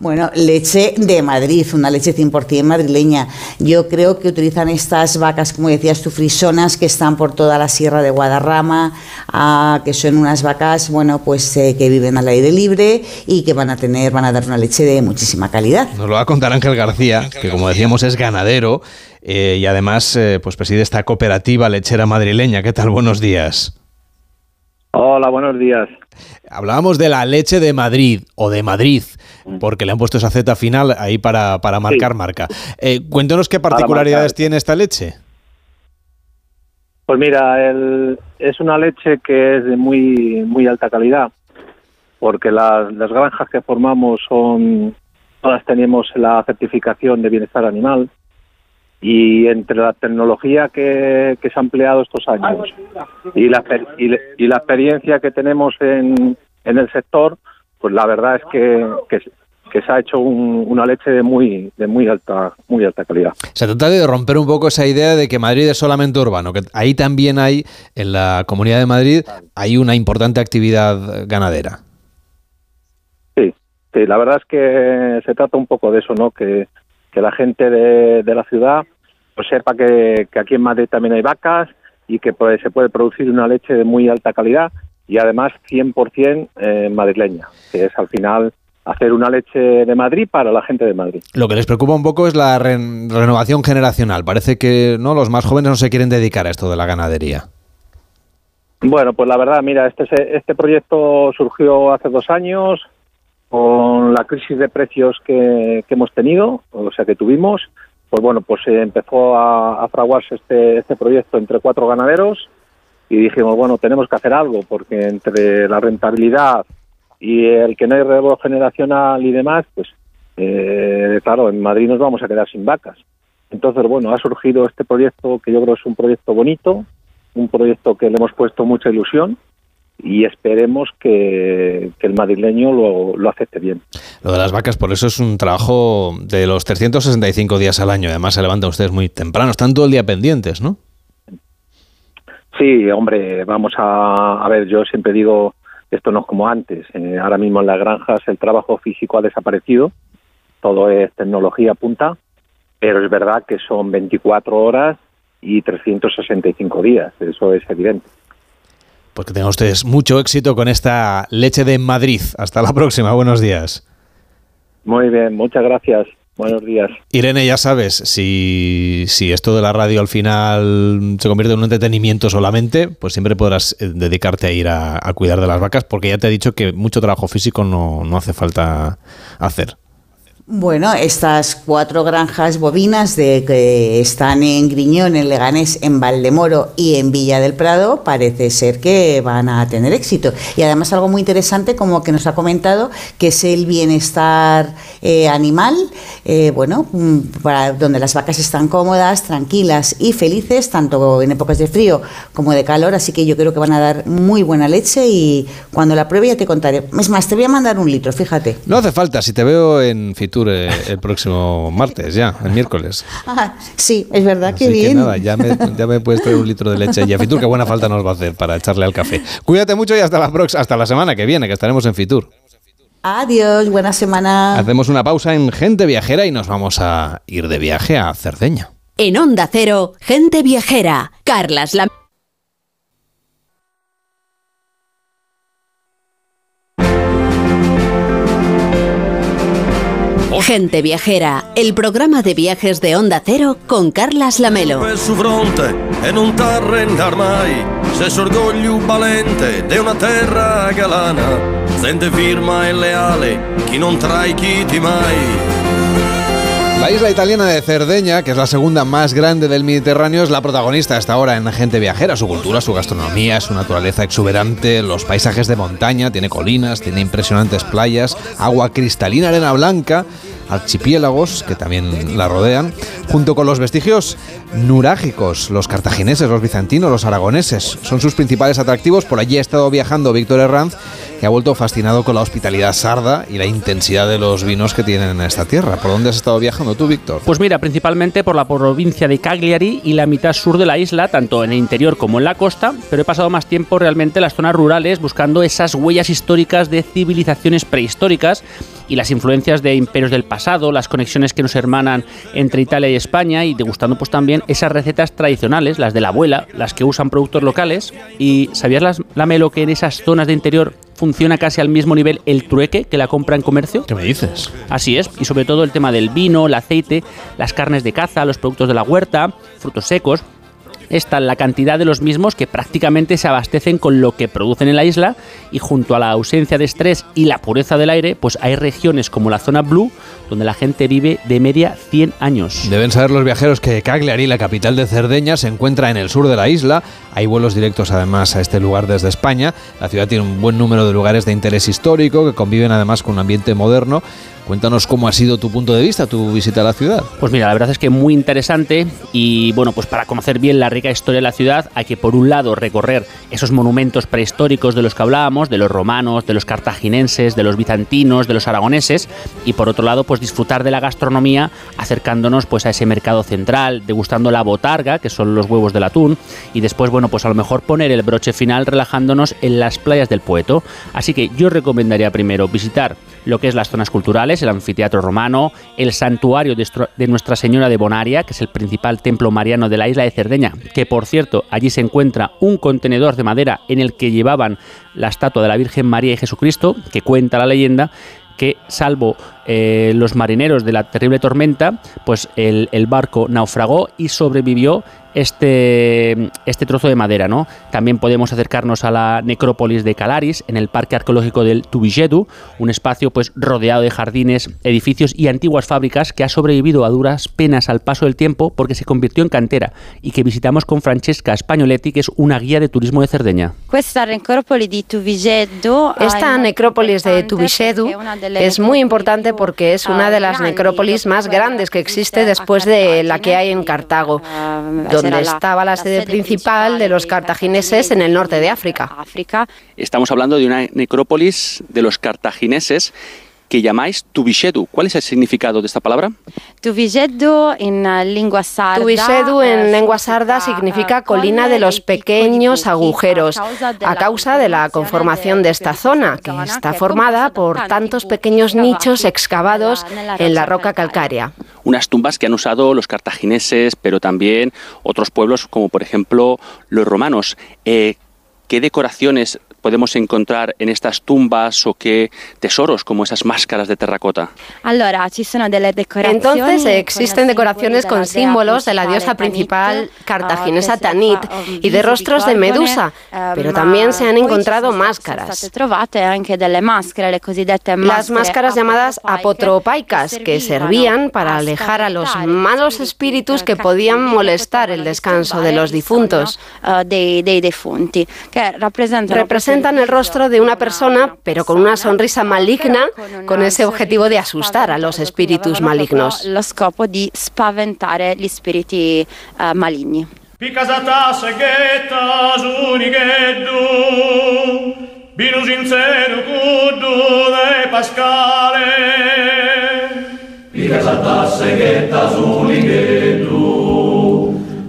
Bueno, leche de Madrid, una leche 100% madrileña. Yo creo que utilizan estas vacas, como decías tú, frisonas, que están por toda la sierra de Guadarrama, uh, que son unas vacas, bueno, pues eh, que viven al aire libre y que van a tener, van a dar una leche de muchísima calidad. Nos lo va a contar Ángel García, que como decíamos es ganadero eh, y además eh, pues preside esta cooperativa lechera madrileña. ¿Qué tal? Buenos días. Hola, buenos días. Hablábamos de la leche de Madrid o de Madrid, porque le han puesto esa Z final ahí para, para marcar sí. marca. Eh, cuéntanos qué particularidades tiene esta leche. Pues mira, el, es una leche que es de muy, muy alta calidad, porque las, las granjas que formamos son todas tenemos la certificación de bienestar animal y entre la tecnología que, que se ha empleado estos años y la, y, y la experiencia que tenemos en, en, el sector, pues la verdad es que, que, que se ha hecho un, una leche de muy de muy alta muy alta calidad. Se trata de romper un poco esa idea de que Madrid es solamente urbano, que ahí también hay en la Comunidad de Madrid hay una importante actividad ganadera. Sí, Sí, la verdad es que se trata un poco de eso, ¿no? Que, que la gente de, de la ciudad pues sepa que, que aquí en Madrid también hay vacas y que pues, se puede producir una leche de muy alta calidad y además 100% eh, madrileña, que es al final hacer una leche de Madrid para la gente de Madrid. Lo que les preocupa un poco es la ren- renovación generacional. Parece que no los más jóvenes no se quieren dedicar a esto de la ganadería. Bueno, pues la verdad, mira, este, este proyecto surgió hace dos años con la crisis de precios que, hemos tenido, o sea, que tuvimos. Pues bueno, pues se empezó a, a fraguarse este, este proyecto entre cuatro ganaderos y dijimos, bueno, tenemos que hacer algo porque entre la rentabilidad y el que no hay relevo generacional y demás, pues eh, claro, en Madrid nos vamos a quedar sin vacas. Entonces, bueno, ha surgido este proyecto que yo creo es un proyecto bonito, un proyecto que le hemos puesto mucha ilusión y esperemos que, que el madrileño lo, lo acepte bien. Lo de las vacas, por eso es un trabajo de los 365 días al año. Además, se levantan ustedes muy temprano. Están todo el día pendientes, ¿no? Sí, hombre, vamos a, a ver, yo siempre digo, esto no es como antes. Eh, ahora mismo en las granjas el trabajo físico ha desaparecido, todo es tecnología punta, pero es verdad que son 24 horas y 365 días, eso es evidente. Pues que tengan ustedes mucho éxito con esta leche de Madrid. Hasta la próxima. Buenos días. Muy bien, muchas gracias. Buenos días. Irene, ya sabes, si, si esto de la radio al final se convierte en un entretenimiento solamente, pues siempre podrás eh, dedicarte a ir a, a cuidar de las vacas, porque ya te he dicho que mucho trabajo físico no, no hace falta hacer. Bueno, estas cuatro granjas bovinas de que están en Griñón, en Leganés, en Valdemoro y en Villa del Prado parece ser que van a tener éxito. Y además algo muy interesante, como que nos ha comentado, que es el bienestar eh, animal, eh, bueno, mm, para donde las vacas están cómodas, tranquilas y felices, tanto en épocas de frío como de calor. Así que yo creo que van a dar muy buena leche y cuando la pruebe ya te contaré. Es más, te voy a mandar un litro, fíjate. No hace falta, si te veo en Fitur eh, el próximo martes, ya, el miércoles. Ah, sí, es verdad, qué que bien. nada, ya me, ya me puedes traer un litro de leche. Y a Fitur, qué buena falta nos va a hacer para echarle al café. Cuídate mucho y hasta la, hasta la semana que viene, que estaremos en Fitur. Adiós, buena semana. Hacemos una pausa en Gente Viajera y nos vamos a ir de viaje a Cerdeña. En Onda Cero, gente viajera. Carlas la... Gente viajera, el programa de viajes de Onda Cero con Carlas Lamelo. su fronte e non t'arrendar mai Se s'orgoglio valente de una terra galana Gente firma e leale, chi non traichiti mai La isla italiana de Cerdeña, que es la segunda más grande del Mediterráneo, es la protagonista hasta ahora en Gente Viajera. Su cultura, su gastronomía, su naturaleza exuberante, los paisajes de montaña, tiene colinas, tiene impresionantes playas, agua cristalina, arena blanca, archipiélagos que también la rodean, junto con los vestigios nurágicos, los cartagineses, los bizantinos, los aragoneses. Son sus principales atractivos. Por allí ha estado viajando Víctor Herranz, que ha vuelto fascinado con la hospitalidad sarda y la intensidad de los vinos que tienen en esta tierra. ¿Por dónde has estado viajando tú, Víctor? Pues mira, principalmente por la provincia de Cagliari y la mitad sur de la isla, tanto en el interior como en la costa, pero he pasado más tiempo realmente en las zonas rurales buscando esas huellas históricas de civilizaciones prehistóricas y las influencias de imperios del pasado, las conexiones que nos hermanan entre Italia y España y degustando pues también esas recetas tradicionales, las de la abuela, las que usan productos locales. ¿Y sabías, las- Lamelo, que en esas zonas de interior funciona casi al mismo nivel el trueque que la compra en comercio? ¿Qué me dices? Así es, y sobre todo el tema del vino, el aceite, las carnes de caza, los productos de la huerta, frutos secos. Es tal la cantidad de los mismos que prácticamente se abastecen con lo que producen en la isla y junto a la ausencia de estrés y la pureza del aire, pues hay regiones como la zona blue donde la gente vive de media 100 años. Deben saber los viajeros que Cagliari, la capital de Cerdeña, se encuentra en el sur de la isla. Hay vuelos directos además a este lugar desde España. La ciudad tiene un buen número de lugares de interés histórico que conviven además con un ambiente moderno. Cuéntanos cómo ha sido tu punto de vista, tu visita a la ciudad. Pues mira, la verdad es que muy interesante y bueno, pues para conocer bien la rica historia de la ciudad hay que por un lado recorrer esos monumentos prehistóricos de los que hablábamos, de los romanos, de los cartaginenses, de los bizantinos, de los aragoneses y por otro lado pues disfrutar de la gastronomía acercándonos pues a ese mercado central, degustando la botarga, que son los huevos del atún y después bueno, pues a lo mejor poner el broche final relajándonos en las playas del Poeto. Así que yo recomendaría primero visitar lo que es las zonas culturales, el anfiteatro romano, el santuario de Nuestra Señora de Bonaria, que es el principal templo mariano de la isla de Cerdeña, que por cierto allí se encuentra un contenedor de madera en el que llevaban la estatua de la Virgen María y Jesucristo, que cuenta la leyenda que salvo eh, los marineros de la terrible tormenta, pues el, el, barco naufragó y sobrevivió este, este trozo de madera. ¿no? También podemos acercarnos a la necrópolis de Calaris, en el Parque Arqueológico del Tubijedu, un espacio pues, rodeado de jardines, edificios y antiguas fábricas que ha sobrevivido a duras penas al paso del tiempo porque se convirtió en cantera y que visitamos con Francesca Spagnoletti, que es una guía de turismo de Cerdeña. Esta necrópolis de Tubijedu es muy importante porque es una de las necrópolis más grandes que existe después de la que hay en Cartago donde estaba la sede principal de los cartagineses en el norte de África. Estamos hablando de una necrópolis de los cartagineses que llamáis Tubishedu. ¿Cuál es el significado de esta palabra? Tubishedu en lengua sarda, en lengua sarda significa colina de los pequeños agujeros, a causa de la conformación de esta zona, que está formada por tantos pequeños nichos excavados en la roca calcárea. Unas tumbas que han usado los cartagineses, pero también otros pueblos como por ejemplo los romanos. Eh, ¿Qué decoraciones podemos encontrar en estas tumbas o qué tesoros como esas máscaras de terracota? Entonces existen decoraciones con símbolos de la diosa principal cartaginesa Tanit y de rostros de Medusa, pero también se han encontrado máscaras. Las máscaras llamadas apotropaicas, que servían para alejar a los malos espíritus que podían molestar el descanso de los difuntos. Representan presentan el rostro de una persona, pero con una sonrisa maligna, con ese objetivo de asustar a los espíritus malignos. Lo scopo di spaventare gli spiriti uh, maligni. Pascale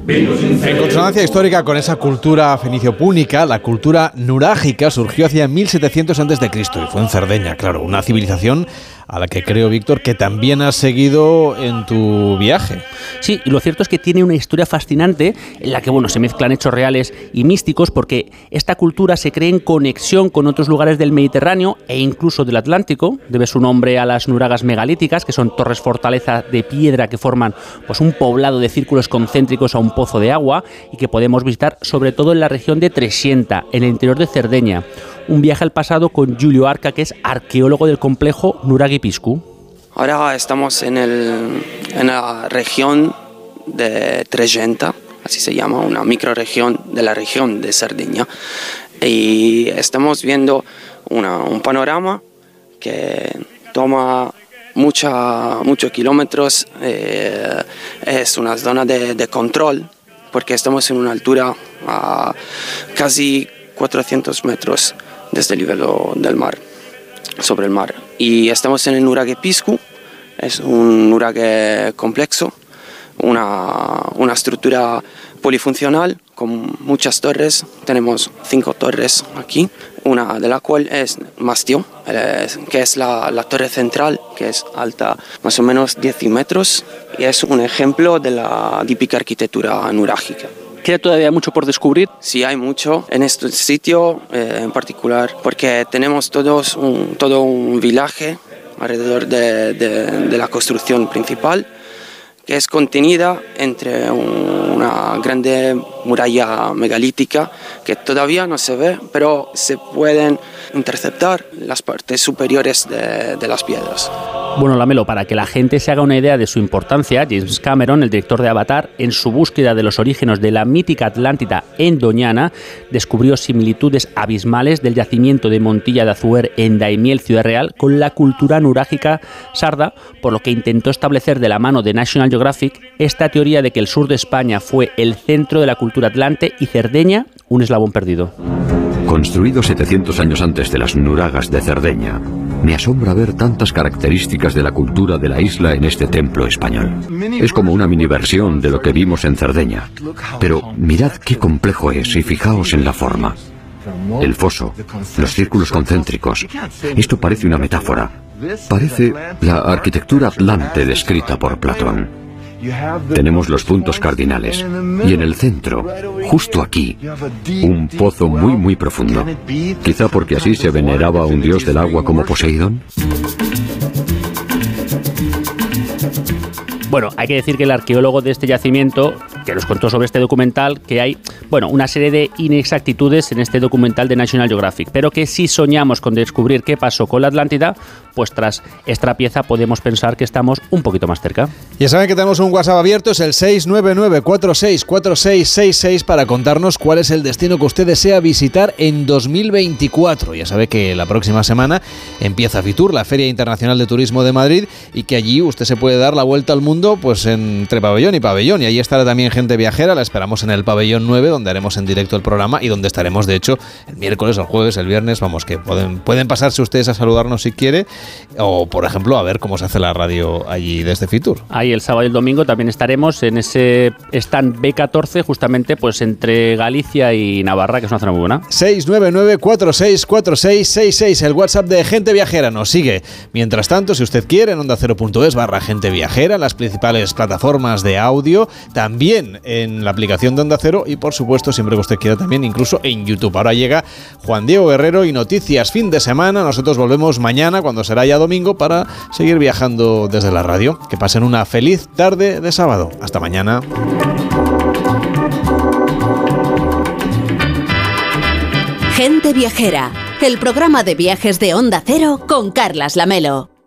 en consonancia histórica con esa cultura fenicio-púnica, la cultura nurágica surgió hacia 1700 a.C. y fue en Cerdeña, claro, una civilización a la que creo, Víctor, que también has seguido en tu viaje. Sí, y lo cierto es que tiene una historia fascinante en la que, bueno, se mezclan hechos reales y místicos porque esta cultura se cree en conexión con otros lugares del Mediterráneo e incluso del Atlántico. Debe su nombre a las nuragas megalíticas, que son torres fortaleza de piedra que forman pues, un poblado de círculos concéntricos a un pozo de agua y que podemos visitar sobre todo en la región de Tresienta, en el interior de Cerdeña un viaje al pasado con Julio Arca, que es arqueólogo del complejo Nuragi Piscu. Ahora estamos en, el, en la región de Tregenta, así se llama, una microregión de la región de Sardinia. Y estamos viendo un panorama que toma mucha, muchos kilómetros, eh, es una zona de, de, control, porque estamos en una altura a casi 400 metros desde el nivel del mar, sobre el mar. Y estamos en el nurague Piscu, es un nurague complejo, una, una estructura polifuncional con muchas torres. Tenemos cinco torres aquí, una de la cual es Mastio, que es la, la, torre central, que es alta más o menos 10 metros y es un ejemplo de la típica arquitectura nurágica. ¿Queda todavía mucho por descubrir? Sí, hay mucho en este sitio eh, en particular, porque tenemos todos un, todo un vilaje alrededor de, de, de la construcción principal que es contenida entre una grande muralla megalítica que todavía no se ve, pero se pueden interceptar las partes superiores de, las piedras. Bueno, Lamelo, para que la gente se haga una idea de su importancia, James Cameron, el director de Avatar, en su búsqueda de los orígenes de la mítica Atlántida en Doñana, descubrió similitudes abismales del yacimiento de Montilla de Azuer en Daimiel, Ciudad Real, con la cultura nurágica sarda, por lo que intentó establecer de la mano de National Geographic esta teoría de que el sur de España fue el centro de la cultura atlante y Cerdeña un eslabón perdido. Construido 700 años antes de las Nuragas de Cerdeña, me asombra ver tantas características de la cultura de la isla en este templo español. Es como una mini versión de lo que vimos en Cerdeña. Pero mirad qué complejo es y fijaos en la forma. El foso, los círculos concéntricos. Esto parece una metáfora, Parece la arquitectura atlante descrita por Platón. Tenemos los puntos cardinales y en el centro, justo aquí, un pozo muy muy profundo. Quizá porque así se veneraba a un dios del agua como Poseidón. Bueno, hay que decir que el arqueólogo de este yacimiento, que nos contó sobre este documental, que hay, bueno, una serie de inexactitudes en este documental de National Geographic, pero que si soñamos con descubrir qué pasó con la Atlántida, pues tras esta pieza podemos pensar que estamos un poquito más cerca. Ya saben que tenemos un WhatsApp abierto, es el 699464666 para contarnos cuál es el destino que usted desea visitar en 2024. Ya sabe que la próxima semana empieza Fitur, la Feria Internacional de Turismo de Madrid, y que allí usted se puede dar la vuelta al mundo pues entre pabellón y pabellón. Y ahí estará también gente viajera, la esperamos en el pabellón 9, donde haremos en directo el programa y donde estaremos, de hecho, el miércoles, el jueves, el viernes, vamos, que pueden, pueden pasarse ustedes a saludarnos si quiere, o por ejemplo, a ver cómo se hace la radio allí desde Fitur. Ahí el sábado y el domingo también estaremos en ese stand B14, justamente pues entre Galicia y Navarra, que es una zona muy buena. 699464666, el WhatsApp de Gente Viajera nos sigue. Mientras tanto, si usted quiere, en onda 0.es barra Gente Viajera, las principales plataformas de audio, también en la aplicación de Onda Cero y por supuesto siempre que usted quiera también incluso en YouTube. Ahora llega Juan Diego Guerrero y noticias fin de semana. Nosotros volvemos mañana cuando será ya domingo para seguir viajando desde la radio. Que pasen una feliz tarde de sábado. Hasta mañana. Gente Viajera, el programa de viajes de Onda Cero con Carlas Lamelo.